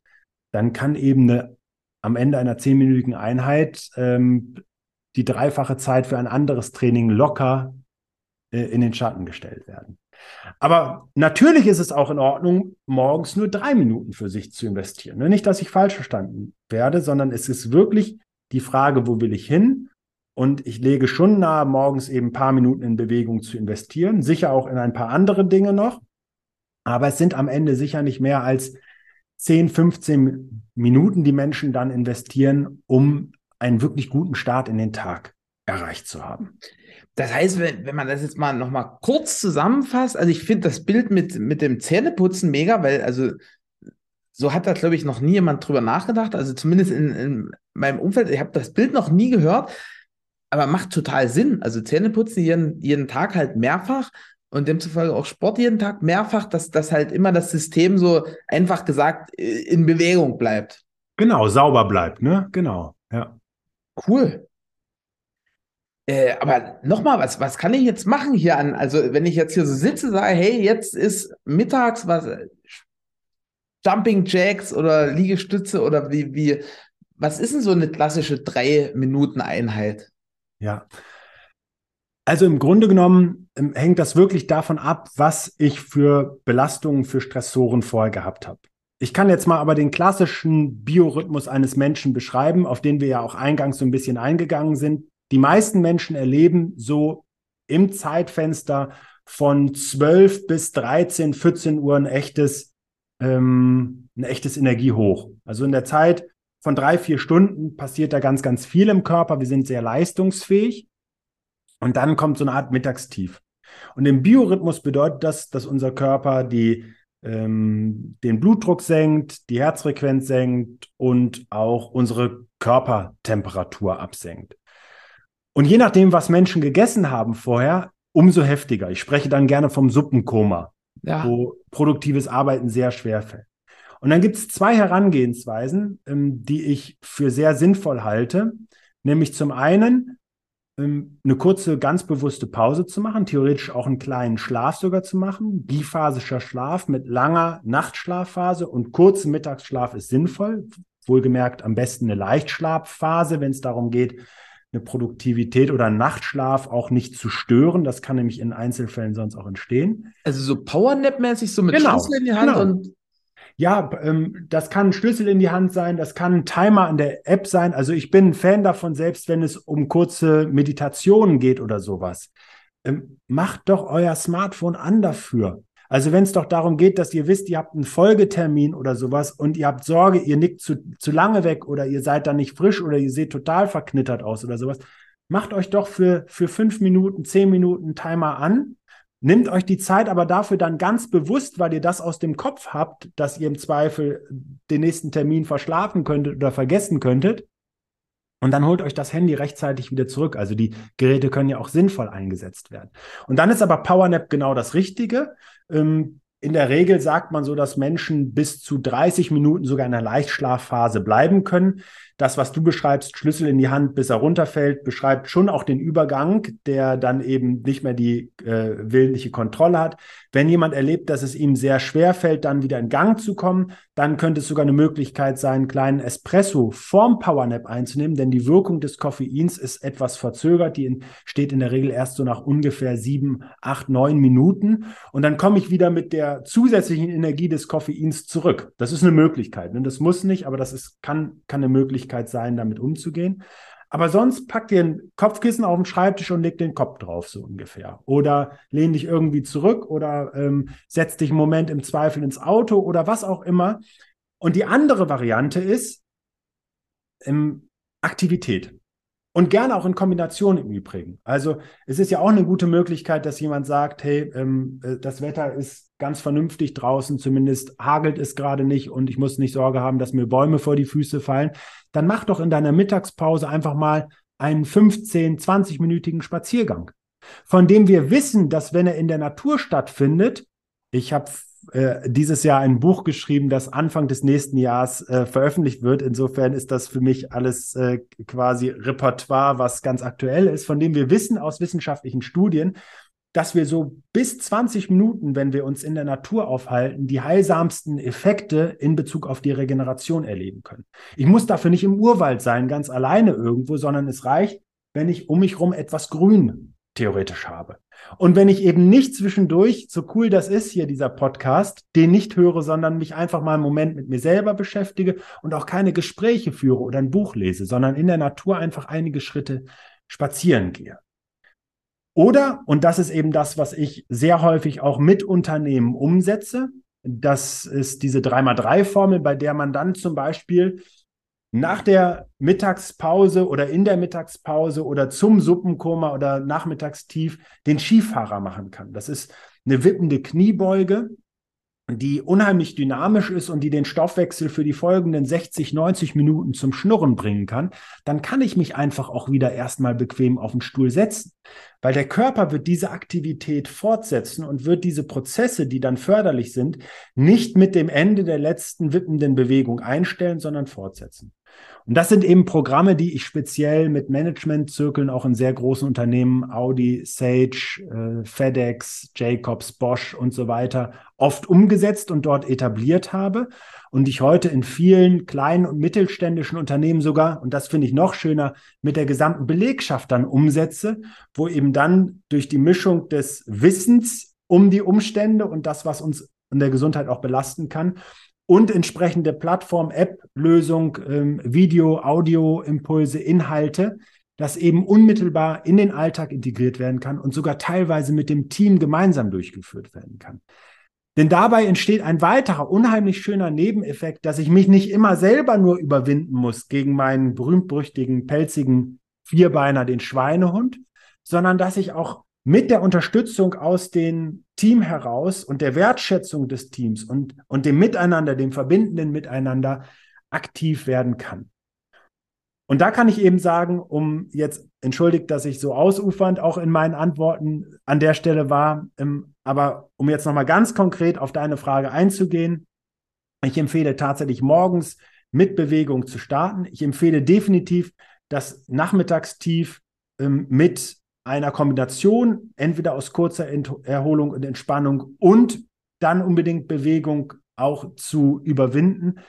dann kann eben eine, am Ende einer zehnminütigen Einheit ähm, die dreifache Zeit für ein anderes Training locker äh, in den Schatten gestellt werden. Aber natürlich ist es auch in Ordnung, morgens nur drei Minuten für sich zu investieren. Nicht, dass ich falsch verstanden werde, sondern es ist wirklich die Frage, wo will ich hin? Und ich lege schon nahe, morgens eben ein paar Minuten in Bewegung zu investieren, sicher auch in ein paar andere Dinge noch. Aber es sind am Ende sicher nicht mehr als 10, 15 Minuten, die Menschen dann investieren, um einen wirklich guten Start in den Tag erreicht zu haben. Das heißt, wenn, wenn man das jetzt mal noch mal kurz zusammenfasst, also ich finde das Bild mit, mit dem Zähneputzen mega, weil also so hat da, glaube ich, noch nie jemand drüber nachgedacht. Also zumindest in, in meinem Umfeld, ich habe das Bild noch nie gehört aber macht total Sinn. Also Zähne putzen jeden, jeden Tag halt mehrfach und demzufolge auch Sport jeden Tag mehrfach, dass das halt immer das System so einfach gesagt in Bewegung bleibt. Genau, sauber bleibt, ne? Genau, ja. Cool. Äh, aber nochmal, was, was kann ich jetzt machen hier an? Also, wenn ich jetzt hier so sitze, sage, hey, jetzt ist mittags was, Jumping Jacks oder Liegestütze oder wie, wie, was ist denn so eine klassische Drei-Minuten-Einheit? Ja. Also im Grunde genommen ähm, hängt das wirklich davon ab, was ich für Belastungen, für Stressoren vorher gehabt habe. Ich kann jetzt mal aber den klassischen Biorhythmus eines Menschen beschreiben, auf den wir ja auch eingangs so ein bisschen eingegangen sind. Die meisten Menschen erleben so im Zeitfenster von 12 bis 13, 14 Uhr ein echtes, ähm, ein echtes Energiehoch. Also in der Zeit von drei, vier Stunden passiert da ganz, ganz viel im Körper. Wir sind sehr leistungsfähig. Und dann kommt so eine Art Mittagstief. Und im Biorhythmus bedeutet das, dass unser Körper die, ähm, den Blutdruck senkt, die Herzfrequenz senkt und auch unsere Körpertemperatur absenkt. Und je nachdem, was Menschen gegessen haben vorher, umso heftiger. Ich spreche dann gerne vom Suppenkoma, ja. wo produktives Arbeiten sehr schwer fällt. Und dann gibt es zwei Herangehensweisen, ähm, die ich für sehr sinnvoll halte. Nämlich zum einen ähm, eine kurze, ganz bewusste Pause zu machen, theoretisch auch einen kleinen Schlaf sogar zu machen. Biphasischer Schlaf mit langer Nachtschlafphase und kurzem Mittagsschlaf ist sinnvoll. Wohlgemerkt am besten eine Leichtschlafphase, wenn es darum geht, eine Produktivität oder Nachtschlaf auch nicht zu stören. Das kann nämlich in Einzelfällen sonst auch entstehen. Also so Powernap-mäßig, so mit genau, Schlüssel in die Hand genau. und ja, ähm, das kann ein Schlüssel in die Hand sein, das kann ein Timer an der App sein. Also ich bin ein Fan davon, selbst wenn es um kurze Meditationen geht oder sowas. Ähm, macht doch euer Smartphone an dafür. Also wenn es doch darum geht, dass ihr wisst, ihr habt einen Folgetermin oder sowas und ihr habt Sorge, ihr nickt zu, zu lange weg oder ihr seid da nicht frisch oder ihr seht total verknittert aus oder sowas, macht euch doch für, für fünf Minuten, zehn Minuten Timer an Nehmt euch die Zeit aber dafür dann ganz bewusst, weil ihr das aus dem Kopf habt, dass ihr im Zweifel den nächsten Termin verschlafen könntet oder vergessen könntet. Und dann holt euch das Handy rechtzeitig wieder zurück. Also die Geräte können ja auch sinnvoll eingesetzt werden. Und dann ist aber PowerNap genau das Richtige. Ähm, in der Regel sagt man so, dass Menschen bis zu 30 Minuten sogar in einer Leichtschlafphase bleiben können das, was du beschreibst, Schlüssel in die Hand, bis er runterfällt, beschreibt schon auch den Übergang, der dann eben nicht mehr die äh, willentliche Kontrolle hat. Wenn jemand erlebt, dass es ihm sehr schwer fällt, dann wieder in Gang zu kommen, dann könnte es sogar eine Möglichkeit sein, einen kleinen Espresso vorm Powernap einzunehmen, denn die Wirkung des Koffeins ist etwas verzögert. Die entsteht in der Regel erst so nach ungefähr sieben, acht, neun Minuten. Und dann komme ich wieder mit der zusätzlichen Energie des Koffeins zurück. Das ist eine Möglichkeit. Ne? Das muss nicht, aber das ist, kann, kann eine Möglichkeit Möglichkeit sein, damit umzugehen. Aber sonst pack dir ein Kopfkissen auf den Schreibtisch und leg den Kopf drauf, so ungefähr. Oder lehn dich irgendwie zurück oder ähm, setz dich einen Moment im Zweifel ins Auto oder was auch immer. Und die andere Variante ist ähm, Aktivität. Und gerne auch in Kombination im Übrigen. Also es ist ja auch eine gute Möglichkeit, dass jemand sagt, hey, ähm, äh, das Wetter ist ganz vernünftig draußen, zumindest hagelt es gerade nicht und ich muss nicht Sorge haben, dass mir Bäume vor die Füße fallen. Dann mach doch in deiner Mittagspause einfach mal einen 15, 20-minütigen Spaziergang, von dem wir wissen, dass wenn er in der Natur stattfindet, ich habe äh, dieses Jahr ein Buch geschrieben, das Anfang des nächsten Jahres äh, veröffentlicht wird. Insofern ist das für mich alles äh, quasi Repertoire, was ganz aktuell ist, von dem wir wissen aus wissenschaftlichen Studien, dass wir so bis 20 Minuten, wenn wir uns in der Natur aufhalten, die heilsamsten Effekte in Bezug auf die Regeneration erleben können. Ich muss dafür nicht im Urwald sein, ganz alleine irgendwo, sondern es reicht, wenn ich um mich herum etwas Grün theoretisch habe. Und wenn ich eben nicht zwischendurch, so cool das ist hier, dieser Podcast, den nicht höre, sondern mich einfach mal einen Moment mit mir selber beschäftige und auch keine Gespräche führe oder ein Buch lese, sondern in der Natur einfach einige Schritte spazieren gehe. Oder, und das ist eben das, was ich sehr häufig auch mit Unternehmen umsetze, das ist diese 3x3-Formel, bei der man dann zum Beispiel nach der Mittagspause oder in der Mittagspause oder zum Suppenkoma oder Nachmittagstief den Skifahrer machen kann. Das ist eine wippende Kniebeuge, die unheimlich dynamisch ist und die den Stoffwechsel für die folgenden 60, 90 Minuten zum Schnurren bringen kann, dann kann ich mich einfach auch wieder erstmal bequem auf den Stuhl setzen. Weil der Körper wird diese Aktivität fortsetzen und wird diese Prozesse, die dann förderlich sind, nicht mit dem Ende der letzten wippenden Bewegung einstellen, sondern fortsetzen. Und das sind eben Programme, die ich speziell mit Managementzirkeln auch in sehr großen Unternehmen, Audi, Sage, äh, FedEx, Jacobs, Bosch und so weiter, oft umgesetzt und dort etabliert habe. Und ich heute in vielen kleinen und mittelständischen Unternehmen sogar, und das finde ich noch schöner, mit der gesamten Belegschaft dann umsetze, wo eben dann durch die Mischung des Wissens um die Umstände und das, was uns in der Gesundheit auch belasten kann, und entsprechende Plattform, App, Lösung, ähm, Video, Audio, Impulse, Inhalte, das eben unmittelbar in den Alltag integriert werden kann und sogar teilweise mit dem Team gemeinsam durchgeführt werden kann. Denn dabei entsteht ein weiterer unheimlich schöner Nebeneffekt, dass ich mich nicht immer selber nur überwinden muss gegen meinen berühmt-berüchtigen, pelzigen Vierbeiner, den Schweinehund, sondern dass ich auch mit der Unterstützung aus dem Team heraus und der Wertschätzung des Teams und, und dem Miteinander, dem verbindenden Miteinander aktiv werden kann. Und da kann ich eben sagen, um jetzt, entschuldigt, dass ich so ausufernd auch in meinen Antworten an der Stelle war, ähm, aber um jetzt nochmal ganz konkret auf deine Frage einzugehen, ich empfehle tatsächlich morgens mit Bewegung zu starten. Ich empfehle definitiv das Nachmittagstief ähm, mit einer Kombination entweder aus kurzer Ent Erholung und Entspannung und dann unbedingt Bewegung auch zu überwinden.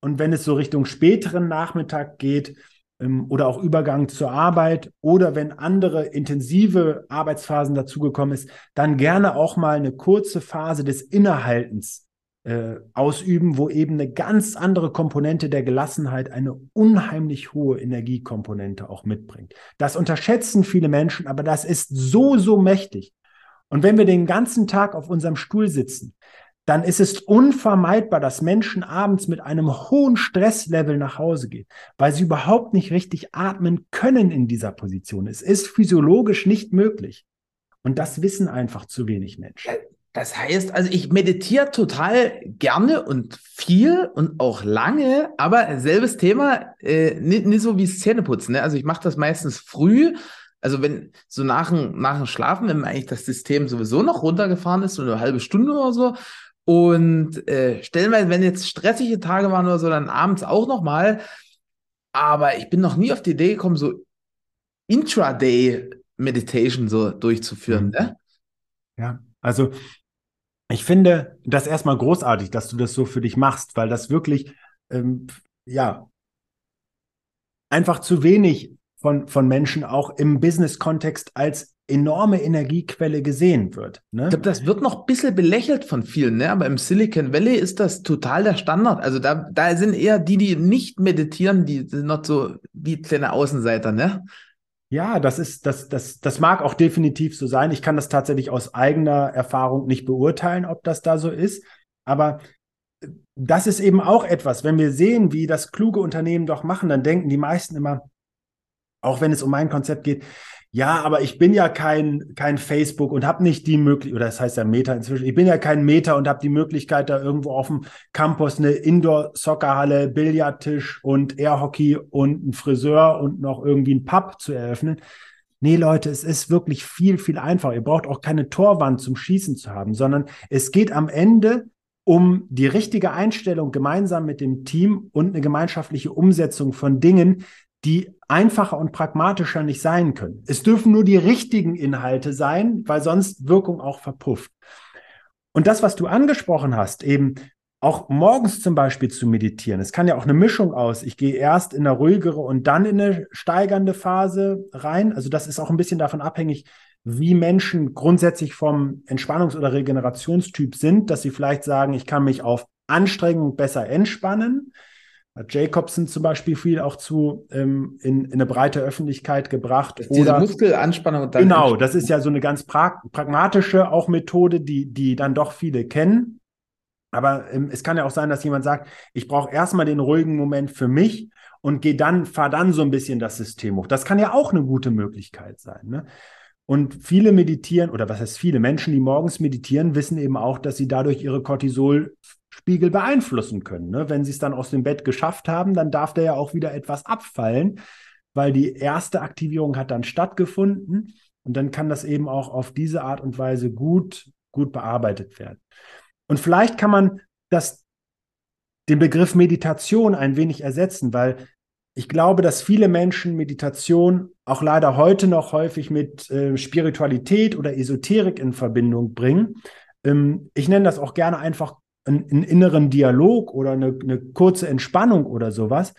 Und wenn es so Richtung späteren Nachmittag geht ähm, oder auch Übergang zur Arbeit oder wenn andere intensive Arbeitsphasen dazugekommen ist, dann gerne auch mal eine kurze Phase des Innehaltens äh, ausüben, wo eben eine ganz andere Komponente der Gelassenheit, eine unheimlich hohe Energiekomponente auch mitbringt. Das unterschätzen viele Menschen, aber das ist so, so mächtig. Und wenn wir den ganzen Tag auf unserem Stuhl sitzen, dann ist es unvermeidbar, dass Menschen abends mit einem hohen Stresslevel nach Hause gehen, weil sie überhaupt nicht richtig atmen können in dieser Position. Es ist physiologisch nicht möglich. Und das wissen einfach zu wenig Menschen. Das heißt, also ich meditiere total gerne und viel und auch lange, aber selbes Thema, äh, nicht, nicht so wie Zähneputzen. Ne? Also ich mache das meistens früh. Also wenn so nach dem, nach dem Schlafen, wenn eigentlich das System sowieso noch runtergefahren ist, so eine halbe Stunde oder so. Und äh, stellenweise, wenn jetzt stressige Tage waren oder so, dann abends auch nochmal. Aber ich bin noch nie auf die Idee gekommen, so Intraday Meditation so durchzuführen. Mhm. Ne? Ja, also ich finde das erstmal großartig, dass du das so für dich machst, weil das wirklich, ähm, ja, einfach zu wenig von, von Menschen auch im Business-Kontext als enorme Energiequelle gesehen wird. Ne? Ich glaube, das wird noch ein bisschen belächelt von vielen, ne? aber im Silicon Valley ist das total der Standard. Also da, da sind eher die, die nicht meditieren, die sind noch so wie kleine Außenseiter, ne? Ja, das ist, das, das, das mag auch definitiv so sein. Ich kann das tatsächlich aus eigener Erfahrung nicht beurteilen, ob das da so ist. Aber äh, das ist eben auch etwas, wenn wir sehen, wie das kluge Unternehmen doch machen, dann denken die meisten immer, auch wenn es um mein Konzept geht, ja, aber ich bin ja kein, kein Facebook und habe nicht die Möglichkeit, oder das heißt ja Meta inzwischen, ich bin ja kein Meta und habe die Möglichkeit, da irgendwo auf dem Campus eine Indoor-Soccerhalle, Billardtisch und Airhockey und einen Friseur und noch irgendwie einen Pub zu eröffnen. Nee, Leute, es ist wirklich viel, viel einfacher. Ihr braucht auch keine Torwand zum Schießen zu haben, sondern es geht am Ende um die richtige Einstellung gemeinsam mit dem Team und eine gemeinschaftliche Umsetzung von Dingen, die einfacher und pragmatischer nicht sein können. Es dürfen nur die richtigen Inhalte sein, weil sonst Wirkung auch verpufft. Und das, was du angesprochen hast, eben auch morgens zum Beispiel zu meditieren. Es kann ja auch eine Mischung aus. Ich gehe erst in eine ruhigere und dann in eine steigernde Phase rein. Also das ist auch ein bisschen davon abhängig, wie Menschen grundsätzlich vom Entspannungs- oder Regenerationstyp sind, dass sie vielleicht sagen, ich kann mich auf Anstrengung besser entspannen Jacobson zum Beispiel viel auch zu ähm, in, in eine breite Öffentlichkeit gebracht. Oder, diese Muskelanspannung. Und dann genau, das ist ja so eine ganz pra pragmatische auch Methode, die, die dann doch viele kennen. Aber ähm, es kann ja auch sein, dass jemand sagt, ich brauche erstmal den ruhigen Moment für mich und gehe dann, fahr dann so ein bisschen das System hoch. Das kann ja auch eine gute Möglichkeit sein. Ne? Und viele meditieren, oder was heißt viele Menschen, die morgens meditieren, wissen eben auch, dass sie dadurch ihre Cortisol Spiegel beeinflussen können. Ne? Wenn sie es dann aus dem Bett geschafft haben, dann darf da ja auch wieder etwas abfallen, weil die erste Aktivierung hat dann stattgefunden und dann kann das eben auch auf diese Art und Weise gut, gut bearbeitet werden. Und vielleicht kann man das, den Begriff Meditation ein wenig ersetzen, weil ich glaube, dass viele Menschen Meditation auch leider heute noch häufig mit äh, Spiritualität oder Esoterik in Verbindung bringen. Ähm, ich nenne das auch gerne einfach einen, einen inneren Dialog oder eine, eine kurze Entspannung oder sowas.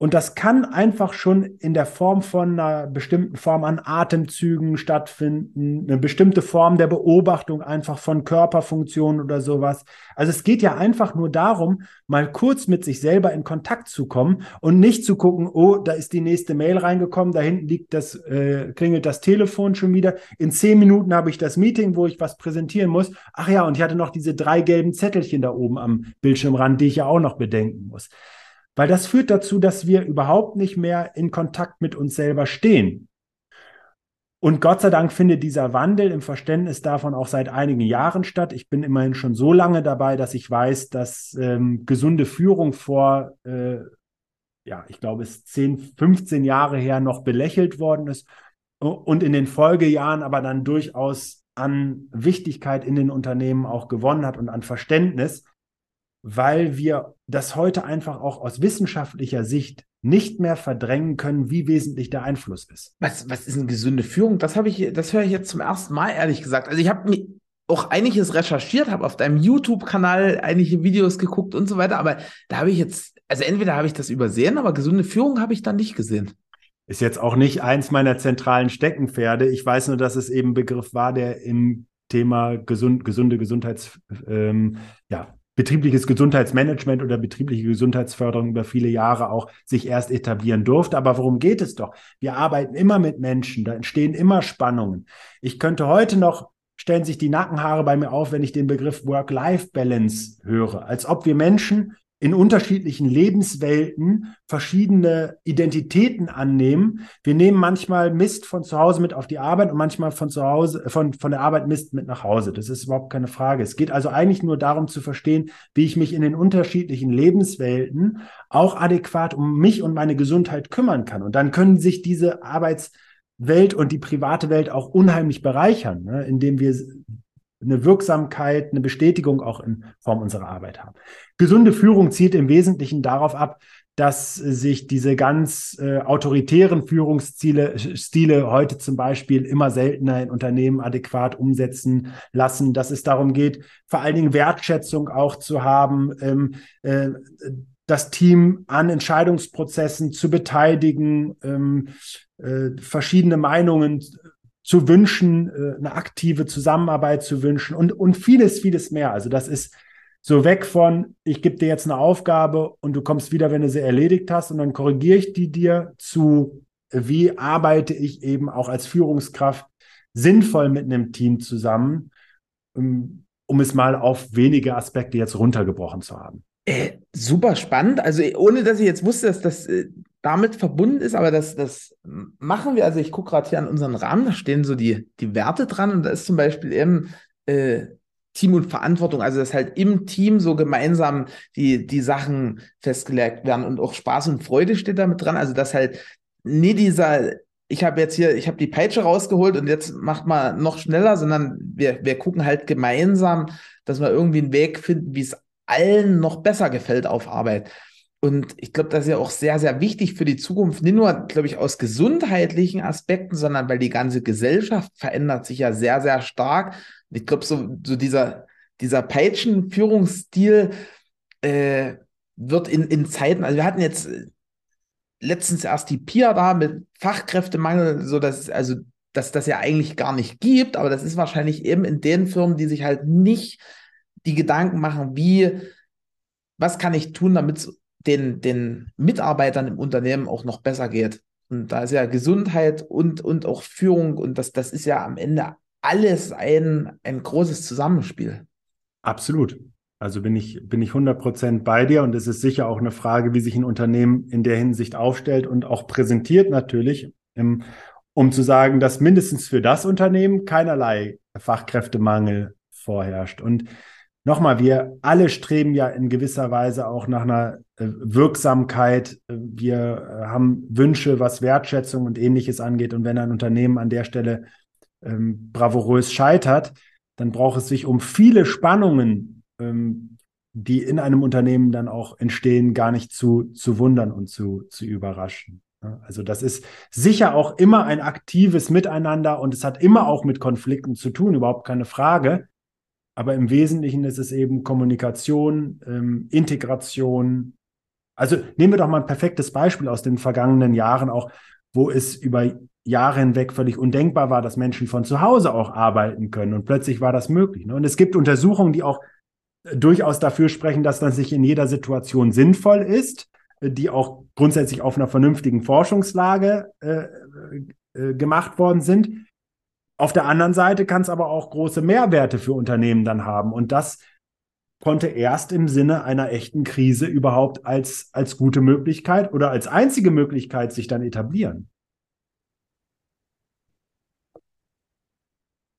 Und das kann einfach schon in der Form von einer bestimmten Form an Atemzügen stattfinden, eine bestimmte Form der Beobachtung einfach von Körperfunktionen oder sowas. Also es geht ja einfach nur darum, mal kurz mit sich selber in Kontakt zu kommen und nicht zu gucken, oh, da ist die nächste Mail reingekommen, da hinten liegt das, äh, klingelt das Telefon schon wieder. In zehn Minuten habe ich das Meeting, wo ich was präsentieren muss. Ach ja, und ich hatte noch diese drei gelben Zettelchen da oben am Bildschirmrand, die ich ja auch noch bedenken muss. Weil das führt dazu, dass wir überhaupt nicht mehr in Kontakt mit uns selber stehen. Und Gott sei Dank findet dieser Wandel im Verständnis davon auch seit einigen Jahren statt. Ich bin immerhin schon so lange dabei, dass ich weiß, dass ähm, gesunde Führung vor, äh, ja, ich glaube, es 10, 15 Jahre her noch belächelt worden ist und in den Folgejahren aber dann durchaus an Wichtigkeit in den Unternehmen auch gewonnen hat und an Verständnis, weil wir das heute einfach auch aus wissenschaftlicher Sicht nicht mehr verdrängen können, wie wesentlich der Einfluss ist. Was, was ist eine gesunde Führung? Das habe ich, das höre ich jetzt zum ersten Mal, ehrlich gesagt. Also ich habe mir auch einiges recherchiert, habe auf deinem YouTube-Kanal einige Videos geguckt und so weiter, aber da habe ich jetzt, also entweder habe ich das übersehen, aber gesunde Führung habe ich da nicht gesehen. Ist jetzt auch nicht eins meiner zentralen Steckenpferde. Ich weiß nur, dass es eben ein Begriff war, der im Thema gesund, gesunde Gesundheits, ähm, betriebliches Gesundheitsmanagement oder betriebliche Gesundheitsförderung über viele Jahre auch sich erst etablieren durfte. Aber worum geht es doch? Wir arbeiten immer mit Menschen, da entstehen immer Spannungen. Ich könnte heute noch stellen sich die Nackenhaare bei mir auf, wenn ich den Begriff Work-Life-Balance höre, als ob wir Menschen in unterschiedlichen Lebenswelten verschiedene Identitäten annehmen. Wir nehmen manchmal Mist von zu Hause mit auf die Arbeit und manchmal von zu Hause, von, von der Arbeit Mist mit nach Hause. Das ist überhaupt keine Frage. Es geht also eigentlich nur darum zu verstehen, wie ich mich in den unterschiedlichen Lebenswelten auch adäquat um mich und meine Gesundheit kümmern kann. Und dann können sich diese Arbeitswelt und die private Welt auch unheimlich bereichern, ne, indem wir eine Wirksamkeit, eine Bestätigung auch in Form unserer Arbeit haben. Gesunde Führung zielt im Wesentlichen darauf ab, dass sich diese ganz äh, autoritären Führungsstile Stile heute zum Beispiel immer seltener in Unternehmen adäquat umsetzen lassen, dass es darum geht, vor allen Dingen Wertschätzung auch zu haben, ähm, äh, das Team an Entscheidungsprozessen zu beteiligen, ähm, äh, verschiedene Meinungen zu wünschen, äh, eine aktive Zusammenarbeit zu wünschen und, und vieles, vieles mehr. Also das ist so weg von, ich gebe dir jetzt eine Aufgabe und du kommst wieder, wenn du sie erledigt hast und dann korrigiere ich die dir zu, wie arbeite ich eben auch als Führungskraft sinnvoll mit einem Team zusammen, um, um es mal auf wenige Aspekte jetzt runtergebrochen zu haben. Äh, super spannend. Also ohne dass ich jetzt wusste, dass das äh, damit verbunden ist, aber das, das machen wir. Also ich gucke gerade hier an unseren Rahmen, da stehen so die, die Werte dran und da ist zum Beispiel eben äh, Team und Verantwortung, also dass halt im Team so gemeinsam die, die Sachen festgelegt werden und auch Spaß und Freude steht damit dran. Also dass halt nie dieser, ich habe jetzt hier, ich habe die Peitsche rausgeholt und jetzt macht man noch schneller, sondern wir, wir gucken halt gemeinsam, dass wir irgendwie einen Weg finden, wie es allen noch besser gefällt auf Arbeit. Und ich glaube, das ist ja auch sehr, sehr wichtig für die Zukunft, nicht nur, glaube ich, aus gesundheitlichen Aspekten, sondern weil die ganze Gesellschaft verändert sich ja sehr, sehr stark. Ich glaube, so, so dieser, dieser Peitschen-Führungsstil äh, wird in, in Zeiten, also wir hatten jetzt letztens erst die PIA da mit Fachkräftemangel, so dass, also, dass das ja eigentlich gar nicht gibt, aber das ist wahrscheinlich eben in den Firmen, die sich halt nicht die Gedanken machen, wie, was kann ich tun, damit es den, den Mitarbeitern im Unternehmen auch noch besser geht. Und da ist ja Gesundheit und, und auch Führung und das, das ist ja am Ende alles ein, ein großes Zusammenspiel. Absolut. Also bin ich, bin ich 100% bei dir und es ist sicher auch eine Frage, wie sich ein Unternehmen in der Hinsicht aufstellt und auch präsentiert natürlich, um zu sagen, dass mindestens für das Unternehmen keinerlei Fachkräftemangel vorherrscht. Und nochmal, wir alle streben ja in gewisser Weise auch nach einer äh, Wirksamkeit. Wir äh, haben Wünsche, was Wertschätzung und ähnliches angeht. Und wenn ein Unternehmen an der Stelle ähm, bravourös scheitert, dann braucht es sich um viele Spannungen, ähm, die in einem Unternehmen dann auch entstehen, gar nicht zu, zu wundern und zu, zu überraschen. Also das ist sicher auch immer ein aktives Miteinander und es hat immer auch mit Konflikten zu tun, überhaupt keine Frage. Aber im Wesentlichen ist es eben Kommunikation, ähm, Integration. Also nehmen wir doch mal ein perfektes Beispiel aus den vergangenen Jahren auch, wo es über Jahre hinweg völlig undenkbar war, dass Menschen von zu Hause auch arbeiten können. Und plötzlich war das möglich. Ne? Und es gibt Untersuchungen, die auch äh, durchaus dafür sprechen, dass das nicht in jeder Situation sinnvoll ist, äh, die auch grundsätzlich auf einer vernünftigen Forschungslage äh, äh, gemacht worden sind. Auf der anderen Seite kann es aber auch große Mehrwerte für Unternehmen dann haben. Und das konnte erst im Sinne einer echten Krise überhaupt als, als gute Möglichkeit oder als einzige Möglichkeit sich dann etablieren.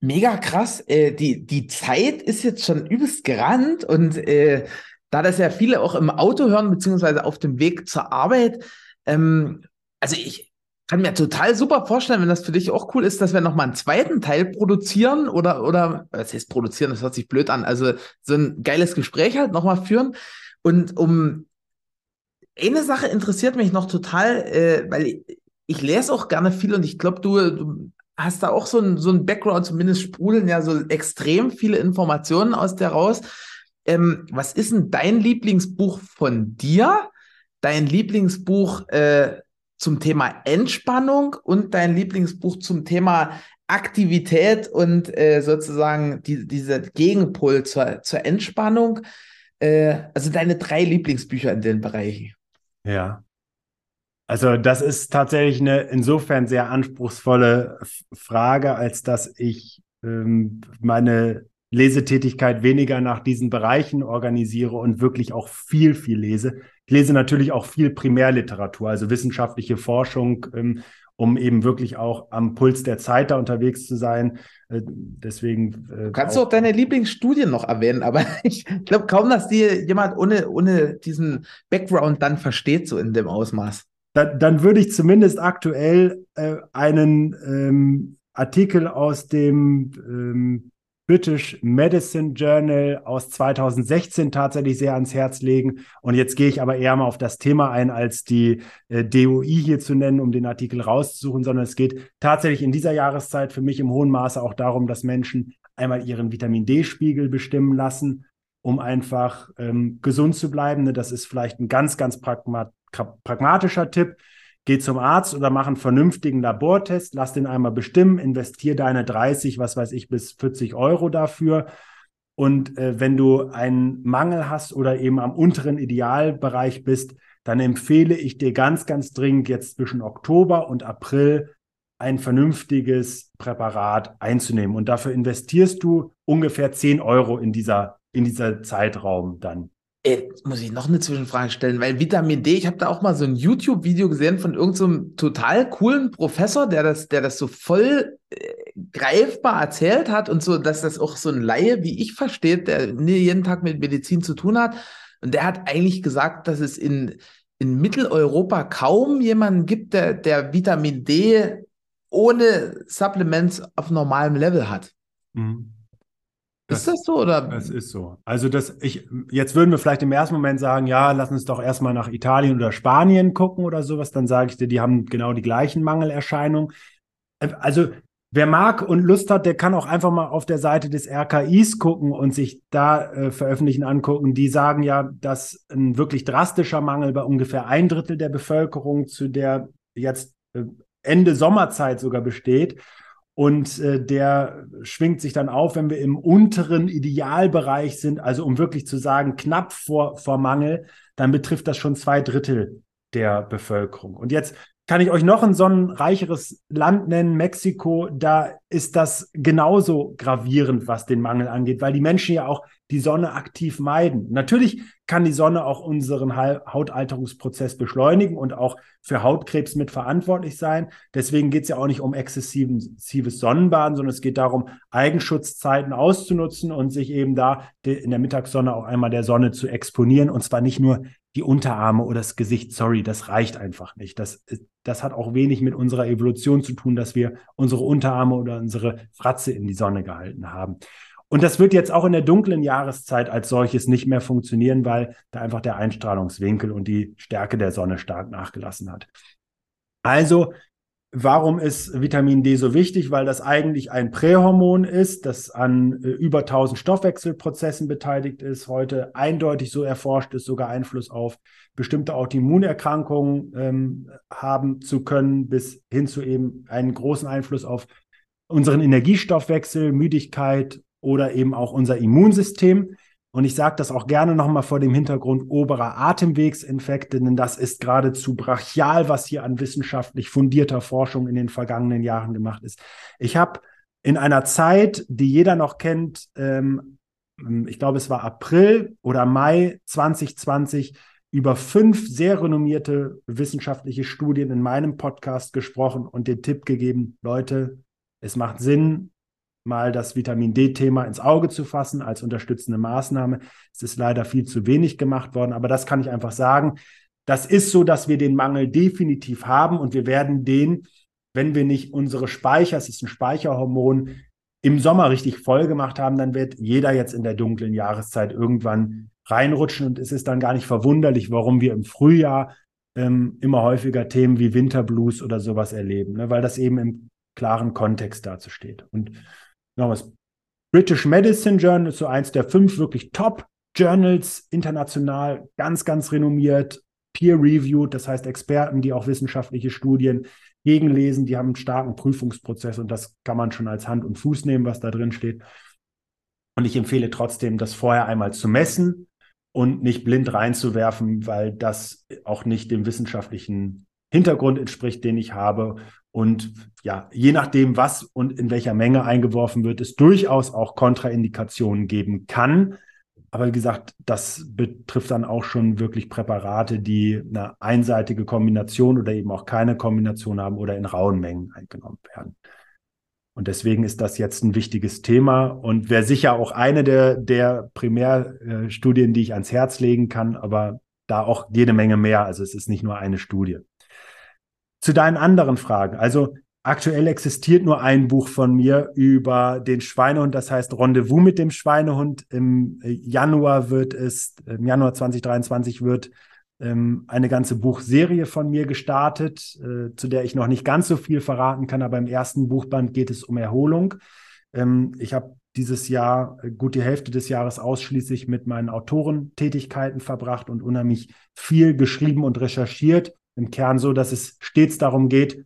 Mega krass. Äh, die, die Zeit ist jetzt schon übelst gerannt und äh, da das ja viele auch im Auto hören, beziehungsweise auf dem Weg zur Arbeit, ähm, also ich kann mir total super vorstellen, wenn das für dich auch cool ist, dass wir nochmal einen zweiten Teil produzieren oder, oder, was heißt produzieren, das hört sich blöd an, also so ein geiles Gespräch halt nochmal führen. Und um eine Sache interessiert mich noch total, äh, weil ich, ich lese auch gerne viel und ich glaube, du, du hast da auch so ein, so ein Background, zumindest sprudeln ja so extrem viele Informationen aus der raus. Ähm, was ist denn dein Lieblingsbuch von dir? Dein Lieblingsbuch äh, zum Thema Entspannung und dein Lieblingsbuch zum Thema Aktivität und äh, sozusagen die, dieser Gegenpol zur, zur Entspannung. Äh, also deine drei Lieblingsbücher in den Bereichen. Ja. Also das ist tatsächlich eine insofern sehr anspruchsvolle Frage, als dass ich ähm, meine Lesetätigkeit weniger nach diesen Bereichen organisiere und wirklich auch viel, viel lese. Ich lese natürlich auch viel Primärliteratur, also wissenschaftliche Forschung, ähm, um eben wirklich auch am Puls der Zeit da unterwegs zu sein. Äh, deswegen. Äh, Kannst auch, du auch deine Lieblingsstudien noch erwähnen, aber ich glaube kaum, dass dir jemand ohne, ohne diesen Background dann versteht, so in dem Ausmaß dann, dann würde ich zumindest aktuell äh, einen ähm, Artikel aus dem ähm, British Medicine Journal aus 2016 tatsächlich sehr ans Herz legen. Und jetzt gehe ich aber eher mal auf das Thema ein, als die äh, DOI hier zu nennen, um den Artikel rauszusuchen, sondern es geht tatsächlich in dieser Jahreszeit für mich im hohen Maße auch darum, dass Menschen einmal ihren Vitamin D-Spiegel bestimmen lassen, um einfach ähm, gesund zu bleiben. Das ist vielleicht ein ganz, ganz pragmat pragmatischer Tipp. Geh zum Arzt oder mach einen vernünftigen Labortest, lass den einmal bestimmen, investier deine 30, was weiß ich, bis 40 Euro dafür. Und äh, wenn du einen Mangel hast oder eben am unteren Idealbereich bist, dann empfehle ich dir ganz, ganz dringend jetzt zwischen Oktober und April ein vernünftiges Präparat einzunehmen. Und dafür investierst du ungefähr 10 Euro in dieser, in dieser Zeitraum dann. Jetzt muss ich noch eine Zwischenfrage stellen, weil Vitamin D, ich habe da auch mal so ein YouTube-Video gesehen von irgendeinem so total coolen Professor, der das, der das so voll äh, greifbar erzählt hat und so, dass das auch so ein Laie wie ich versteht, der jeden Tag mit Medizin zu tun hat. Und der hat eigentlich gesagt, dass es in, in Mitteleuropa kaum jemanden gibt, der, der Vitamin D ohne Supplements auf normalem Level hat. Mhm. Das, ist das so oder? Das ist so. Also das, ich, jetzt würden wir vielleicht im ersten Moment sagen, ja, lass uns doch erstmal nach Italien oder Spanien gucken oder sowas. Dann sage ich dir, die haben genau die gleichen Mangelerscheinungen. Also wer mag und Lust hat, der kann auch einfach mal auf der Seite des RKIs gucken und sich da äh, veröffentlichen angucken. Die sagen ja, dass ein wirklich drastischer Mangel bei ungefähr ein Drittel der Bevölkerung zu der jetzt äh, Ende Sommerzeit sogar besteht. Und äh, der schwingt sich dann auf, wenn wir im unteren Idealbereich sind, also um wirklich zu sagen, knapp vor, vor Mangel, dann betrifft das schon zwei Drittel der Bevölkerung. Und jetzt kann ich euch noch ein sonnenreicheres Land nennen, Mexiko. Da ist das genauso gravierend, was den Mangel angeht, weil die Menschen ja auch die Sonne aktiv meiden. Natürlich kann die Sonne auch unseren Hautalterungsprozess beschleunigen und auch für Hautkrebs mitverantwortlich sein. Deswegen geht es ja auch nicht um exzessives Sonnenbaden, sondern es geht darum, Eigenschutzzeiten auszunutzen und sich eben da in der Mittagssonne auch einmal der Sonne zu exponieren. Und zwar nicht nur die Unterarme oder das Gesicht. Sorry, das reicht einfach nicht. Das, das hat auch wenig mit unserer Evolution zu tun, dass wir unsere Unterarme oder unsere Fratze in die Sonne gehalten haben. Und das wird jetzt auch in der dunklen Jahreszeit als solches nicht mehr funktionieren, weil da einfach der Einstrahlungswinkel und die Stärke der Sonne stark nachgelassen hat. Also, warum ist Vitamin D so wichtig? Weil das eigentlich ein Prähormon ist, das an äh, über 1000 Stoffwechselprozessen beteiligt ist, heute eindeutig so erforscht ist, sogar Einfluss auf bestimmte Autoimmunerkrankungen ähm, haben zu können, bis hin zu eben einen großen Einfluss auf unseren Energiestoffwechsel, Müdigkeit oder eben auch unser Immunsystem. Und ich sage das auch gerne nochmal vor dem Hintergrund oberer Atemwegsinfekte, denn das ist geradezu brachial, was hier an wissenschaftlich fundierter Forschung in den vergangenen Jahren gemacht ist. Ich habe in einer Zeit, die jeder noch kennt, ähm, ich glaube, es war April oder Mai 2020, über fünf sehr renommierte wissenschaftliche Studien in meinem Podcast gesprochen und den Tipp gegeben, Leute, es macht Sinn, mal das Vitamin D-Thema ins Auge zu fassen als unterstützende Maßnahme. Es ist leider viel zu wenig gemacht worden, aber das kann ich einfach sagen. Das ist so, dass wir den Mangel definitiv haben und wir werden den, wenn wir nicht unsere Speicher, es ist ein Speicherhormon, im Sommer richtig voll gemacht haben, dann wird jeder jetzt in der dunklen Jahreszeit irgendwann reinrutschen und es ist dann gar nicht verwunderlich, warum wir im Frühjahr ähm, immer häufiger Themen wie Winterblues oder sowas erleben, ne? weil das eben im klaren Kontext dazu steht. Und noch was. British Medicine Journal ist so eins der fünf wirklich Top-Journals international, ganz, ganz renommiert, peer-reviewed, das heißt Experten, die auch wissenschaftliche Studien gegenlesen, die haben einen starken Prüfungsprozess und das kann man schon als Hand und Fuß nehmen, was da drin steht. Und ich empfehle trotzdem, das vorher einmal zu messen und nicht blind reinzuwerfen, weil das auch nicht dem wissenschaftlichen Hintergrund entspricht, den ich habe. Und ja, je nachdem, was und in welcher Menge eingeworfen wird, es durchaus auch Kontraindikationen geben kann. Aber wie gesagt, das betrifft dann auch schon wirklich Präparate, die eine einseitige Kombination oder eben auch keine Kombination haben oder in rauen Mengen eingenommen werden. Und deswegen ist das jetzt ein wichtiges Thema und wäre sicher auch eine der, der Primärstudien, die ich ans Herz legen kann, aber da auch jede Menge mehr. Also es ist nicht nur eine Studie. Zu deinen anderen Fragen. Also aktuell existiert nur ein Buch von mir über den Schweinehund, das heißt Rendezvous mit dem Schweinehund. Im Januar wird es, im Januar 2023 wird ähm, eine ganze Buchserie von mir gestartet, äh, zu der ich noch nicht ganz so viel verraten kann, aber im ersten Buchband geht es um Erholung. Ähm, ich habe dieses Jahr äh, gut die Hälfte des Jahres ausschließlich mit meinen Autorentätigkeiten verbracht und unheimlich viel geschrieben und recherchiert. Im Kern so, dass es stets darum geht,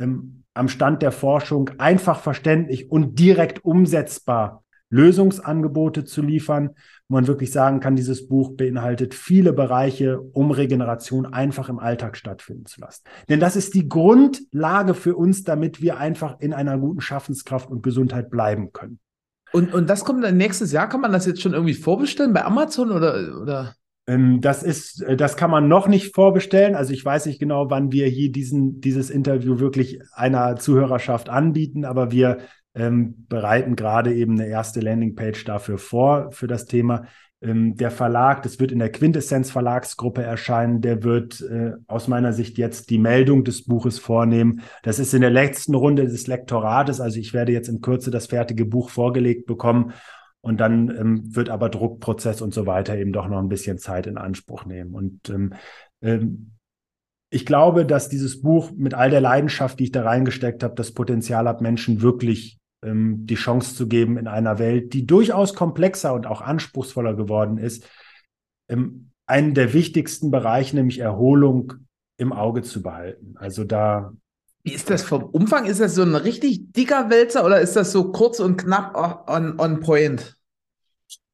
ähm, am Stand der Forschung einfach verständlich und direkt umsetzbar Lösungsangebote zu liefern, wo man wirklich sagen kann, dieses Buch beinhaltet viele Bereiche, um Regeneration einfach im Alltag stattfinden zu lassen. Denn das ist die Grundlage für uns, damit wir einfach in einer guten Schaffenskraft und Gesundheit bleiben können. Und, und das kommt dann nächstes Jahr, kann man das jetzt schon irgendwie vorbestellen bei Amazon oder? oder? Ähm, das ist, äh, das kann man noch nicht vorbestellen. Also ich weiß nicht genau, wann wir hier diesen, dieses Interview wirklich einer Zuhörerschaft anbieten, aber wir ähm, bereiten gerade eben eine erste Landingpage dafür vor, für das Thema. Ähm, der Verlag, das wird in der Quintessenz Verlagsgruppe erscheinen, der wird äh, aus meiner Sicht jetzt die Meldung des Buches vornehmen. Das ist in der letzten Runde des Lektorates, also ich werde jetzt in Kürze das fertige Buch vorgelegt bekommen und dann ähm, wird aber Druckprozess und so weiter eben doch noch ein bisschen Zeit in Anspruch nehmen. Und ähm, ähm, ich glaube, dass dieses Buch mit all der Leidenschaft, die ich da reingesteckt habe, das Potenzial hat, Menschen wirklich ähm, die Chance zu geben, in einer Welt, die durchaus komplexer und auch anspruchsvoller geworden ist, ähm, einen der wichtigsten Bereiche, nämlich Erholung, im Auge zu behalten. Also da. Wie ist das vom Umfang? Ist das so ein richtig dicker Wälzer oder ist das so kurz und knapp on, on point?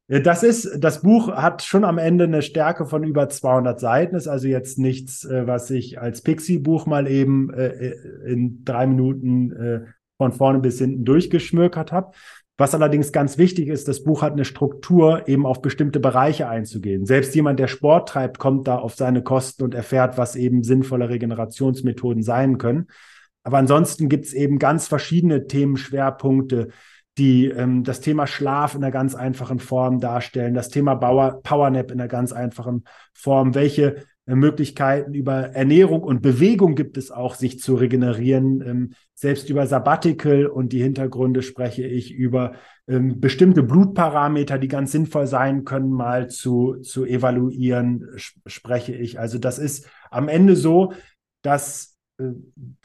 Das ist, das Buch hat schon am Ende eine Stärke von über 200 Seiten, ist also jetzt nichts, äh, was ich als Pixie-Buch mal eben äh, in drei Minuten von vorne bis hinten durchgeschmökert habe. Was allerdings ganz wichtig ist, das Buch hat eine Struktur, eben auf bestimmte Bereiche einzugehen. Selbst jemand, der Sport treibt, kommt da auf seine Kosten und erfährt, was eben sinnvolle Regenerationsmethoden sein können. Aber ansonsten gibt es eben ganz verschiedene Themenschwerpunkte, die ähm, das Thema Schlaf in einer ganz einfachen Form darstellen, das Thema Power, Powernap in einer ganz einfachen Form, welche äh, Möglichkeiten über Ernährung und Bewegung gibt es auch, sich zu regenerieren. Ähm, selbst über Sabbatical und die Hintergründe spreche ich über ähm, bestimmte Blutparameter, die ganz sinnvoll sein können, mal zu, zu evaluieren, spreche ich. Also das ist am Ende so, dass, äh,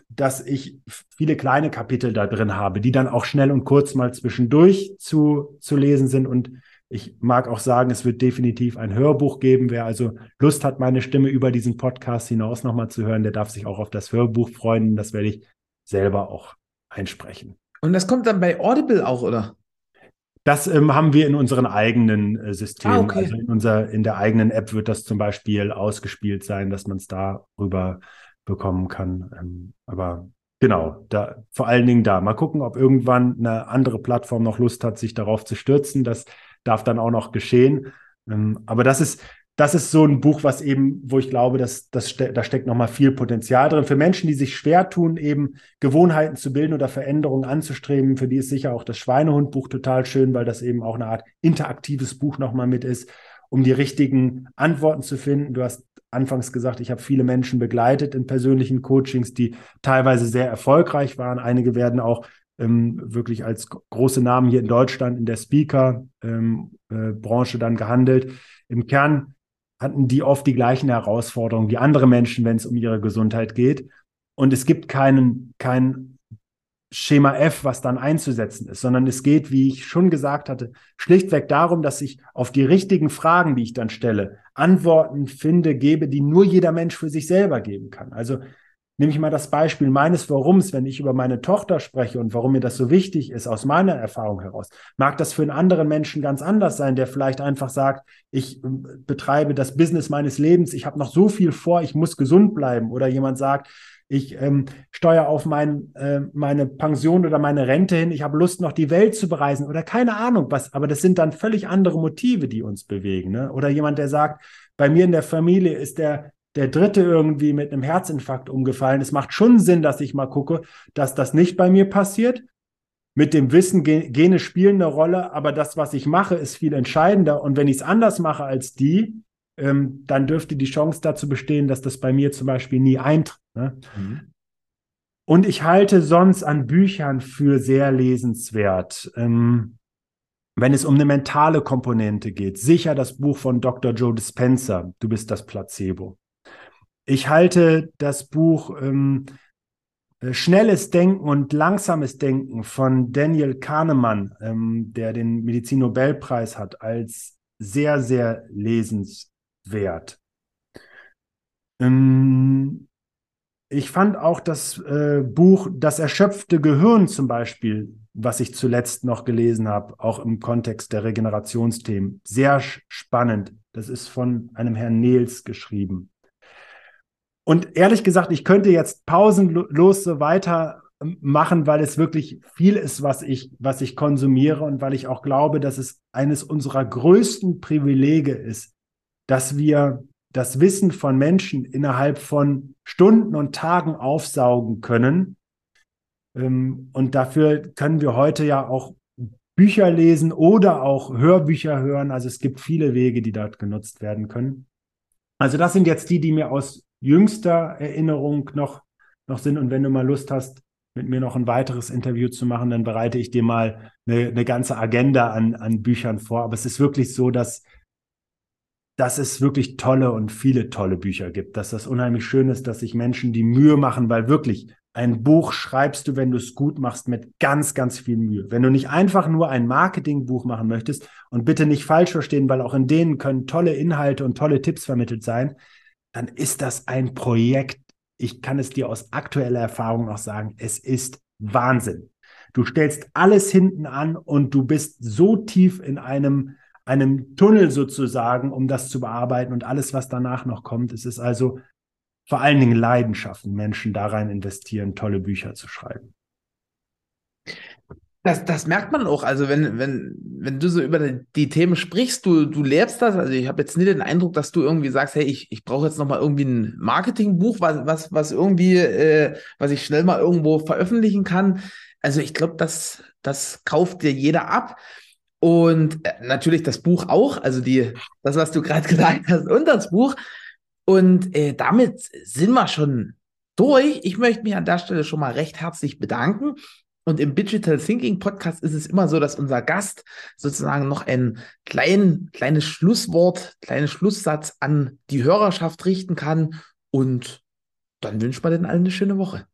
dass ich viele kleine Kapitel da drin habe, die dann auch schnell und kurz mal zwischendurch zu, zu lesen sind und ich mag auch sagen, es wird definitiv ein Hörbuch geben. Wer also Lust hat, meine Stimme über diesen Podcast hinaus nochmal zu hören, der darf sich auch auf das Hörbuch freuen. Das werde ich selber auch einsprechen. Und das kommt dann bei Audible auch, oder? Das ähm, haben wir in unseren eigenen äh, Systemen. Ah, okay. Also in, unser, in der eigenen App wird das zum Beispiel ausgespielt sein, dass man es darüber bekommen kann. Ähm, aber genau, da, vor allen Dingen da. Mal gucken, ob irgendwann eine andere Plattform noch Lust hat, sich darauf zu stürzen. Das darf dann auch noch geschehen. Ähm, aber das ist, das ist so ein Buch, was eben, wo ich glaube, dass, dass da steckt nochmal viel Potenzial drin. Für Menschen, die sich schwer tun, eben Gewohnheiten zu bilden oder Veränderungen anzustreben, für die ist sicher auch das Schweinehundbuch total schön, weil das eben auch eine Art interaktives Buch nochmal mit ist, um die richtigen Antworten zu finden. Du hast anfangs gesagt, ich habe viele Menschen begleitet in persönlichen Coachings, die teilweise sehr erfolgreich waren. Einige werden auch ähm, wirklich als große Namen hier in Deutschland in der Speaker-Branche ähm, äh, dann gehandelt. Im Kern hatten die oft die gleichen Herausforderungen wie andere Menschen, wenn es um ihre Gesundheit geht. Und es gibt keinen, kein Schema F, was dann einzusetzen ist, sondern es geht, wie ich schon gesagt hatte, schlichtweg darum, dass ich auf die richtigen Fragen, die ich dann stelle, Antworten finde, gebe, die nur jeder Mensch für sich selber geben kann. Also Nehme ich mal das Beispiel meines Warums, wenn ich über meine Tochter spreche und warum mir das so wichtig ist, aus meiner Erfahrung heraus. Mag das für einen anderen Menschen ganz anders sein, der vielleicht einfach sagt, ich ähm, betreibe das Business meines Lebens, ich habe noch so viel vor, ich muss gesund bleiben. Oder jemand sagt, ich ähm, steuere auf mein, äh, meine Pension oder meine Rente hin, ich habe Lust, noch die Welt zu bereisen oder keine Ahnung was, aber das sind dann völlig andere Motive, die uns bewegen. Ne? Oder jemand, der sagt, bei mir in der Familie ist der der dritte irgendwie mit einem Herzinfarkt umgefallen. Es macht schon Sinn, dass ich mal gucke, dass das nicht bei mir passiert. Mit dem Wissen, Gene spielen eine Rolle, aber das, was ich mache, ist viel entscheidender. Und wenn ich es anders mache als die, ähm, dann dürfte die Chance dazu bestehen, dass das bei mir zum Beispiel nie eintritt. Ne? Mhm. Und ich halte sonst an Büchern für sehr lesenswert. Ähm, wenn es um eine mentale Komponente geht, sicher das Buch von Dr. Joe Dispenza, Du bist das Placebo. Ich halte das Buch ähm, äh, Schnelles Denken und Langsames Denken von Daniel Kahnemann, ähm, der den Medizinnobelpreis hat, als sehr, sehr lesenswert. Ähm, ich fand auch das äh, Buch Das erschöpfte Gehirn zum Beispiel, was ich zuletzt noch gelesen habe, auch im Kontext der Regenerationsthemen, sehr spannend. Das ist von einem Herrn Nils geschrieben. Und ehrlich gesagt, ich könnte jetzt pausenlos so weiter machen, weil es wirklich viel ist, was ich, was ich konsumiere und weil ich auch glaube, dass es eines unserer größten Privilege ist, dass wir das Wissen von Menschen innerhalb von Stunden und Tagen aufsaugen können. Ähm, und dafür können wir heute ja auch Bücher lesen oder auch Hörbücher hören. Also es gibt viele Wege, die dort genutzt werden können. Also das sind jetzt die, die mir aus jüngster Erinnerung noch, noch sind. Und wenn du mal Lust hast, mit mir noch ein weiteres Interview zu machen, dann bereite ich dir mal eine, eine ganze Agenda an, an Büchern vor. Aber es ist wirklich so, dass, dass es wirklich tolle und viele tolle Bücher gibt, dass das unheimlich schön ist, dass sich Menschen die Mühe machen, weil wirklich ein Buch schreibst du, wenn du es gut machst, mit ganz, ganz viel Mühe. Wenn du nicht einfach nur ein Marketingbuch machen möchtest und bitte nicht falsch verstehen, weil auch in denen können tolle Inhalte und tolle Tipps vermittelt sein, dann ist das ein Projekt. Ich kann es dir aus aktueller Erfahrung noch sagen, es ist Wahnsinn. Du stellst alles hinten an und du bist so tief in einem, einem Tunnel sozusagen, um das zu bearbeiten und alles, was danach noch kommt. Es ist also vor allen Dingen Leidenschaften, Menschen da rein investieren, tolle Bücher zu schreiben. Das, das merkt man auch. Also wenn, wenn, wenn du so über die Themen sprichst, du, du lebst das. Also ich habe jetzt nie den Eindruck, dass du irgendwie sagst, hey, ich, ich brauche jetzt noch mal irgendwie ein Marketingbuch, was, was, was irgendwie, äh, was ich schnell mal irgendwo veröffentlichen kann. Also ich glaube, das, das kauft dir jeder ab. Und äh, natürlich das Buch auch, also die, das, was du gerade gesagt hast, und das Buch. Und äh, damit sind wir schon durch. Ich möchte mich an der Stelle schon mal recht herzlich bedanken. Und im Digital Thinking Podcast ist es immer so, dass unser Gast sozusagen noch ein klein, kleines Schlusswort, kleinen Schlusssatz an die Hörerschaft richten kann. Und dann wünschen wir denen allen eine schöne Woche.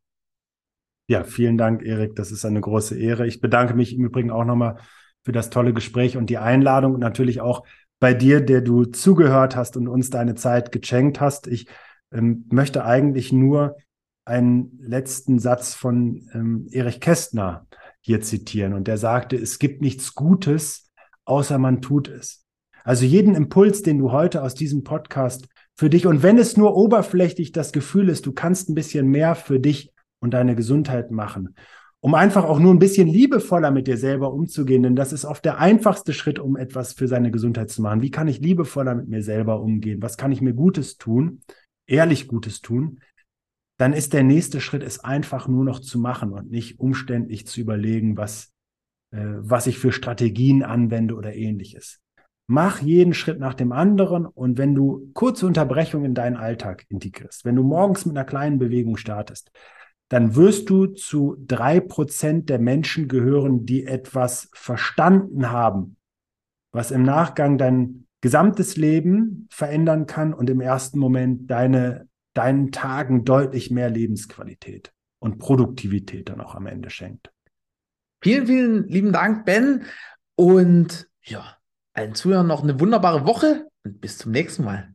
Ja, vielen Dank, Erik. Das ist eine große Ehre. Ich bedanke mich im Übrigen auch nochmal für das tolle Gespräch und die Einladung und natürlich auch bei dir, der du zugehört hast und uns deine Zeit geschenkt hast. Ich ähm, möchte eigentlich nur einen letzten Satz von ähm, Erich Kästner hier zitieren. Und der sagte, es gibt nichts Gutes, außer man tut es. Also jeden Impuls, den du heute aus diesem Podcast für dich, und wenn es nur oberflächlich das Gefühl ist, du kannst ein bisschen mehr für dich und deine Gesundheit machen. Um einfach auch nur ein bisschen liebevoller mit dir selber umzugehen, denn das ist oft der einfachste Schritt, um etwas für seine Gesundheit zu machen. Wie kann ich liebevoller mit mir selber umgehen? Was kann ich mir Gutes tun? Ehrlich Gutes tun? Dann ist der nächste Schritt, es einfach nur noch zu machen und nicht umständlich zu überlegen, was, äh, was ich für Strategien anwende oder ähnliches. Mach jeden Schritt nach dem anderen und wenn du kurze Unterbrechungen in deinen Alltag integrierst, wenn du morgens mit einer kleinen Bewegung startest, dann wirst du zu drei Prozent der Menschen gehören, die etwas verstanden haben, was im Nachgang dein gesamtes Leben verändern kann und im ersten Moment deine, deinen Tagen deutlich mehr Lebensqualität und Produktivität dann auch am Ende schenkt. Vielen, vielen lieben Dank, Ben. Und ja, allen Zuhörern noch eine wunderbare Woche und bis zum nächsten Mal.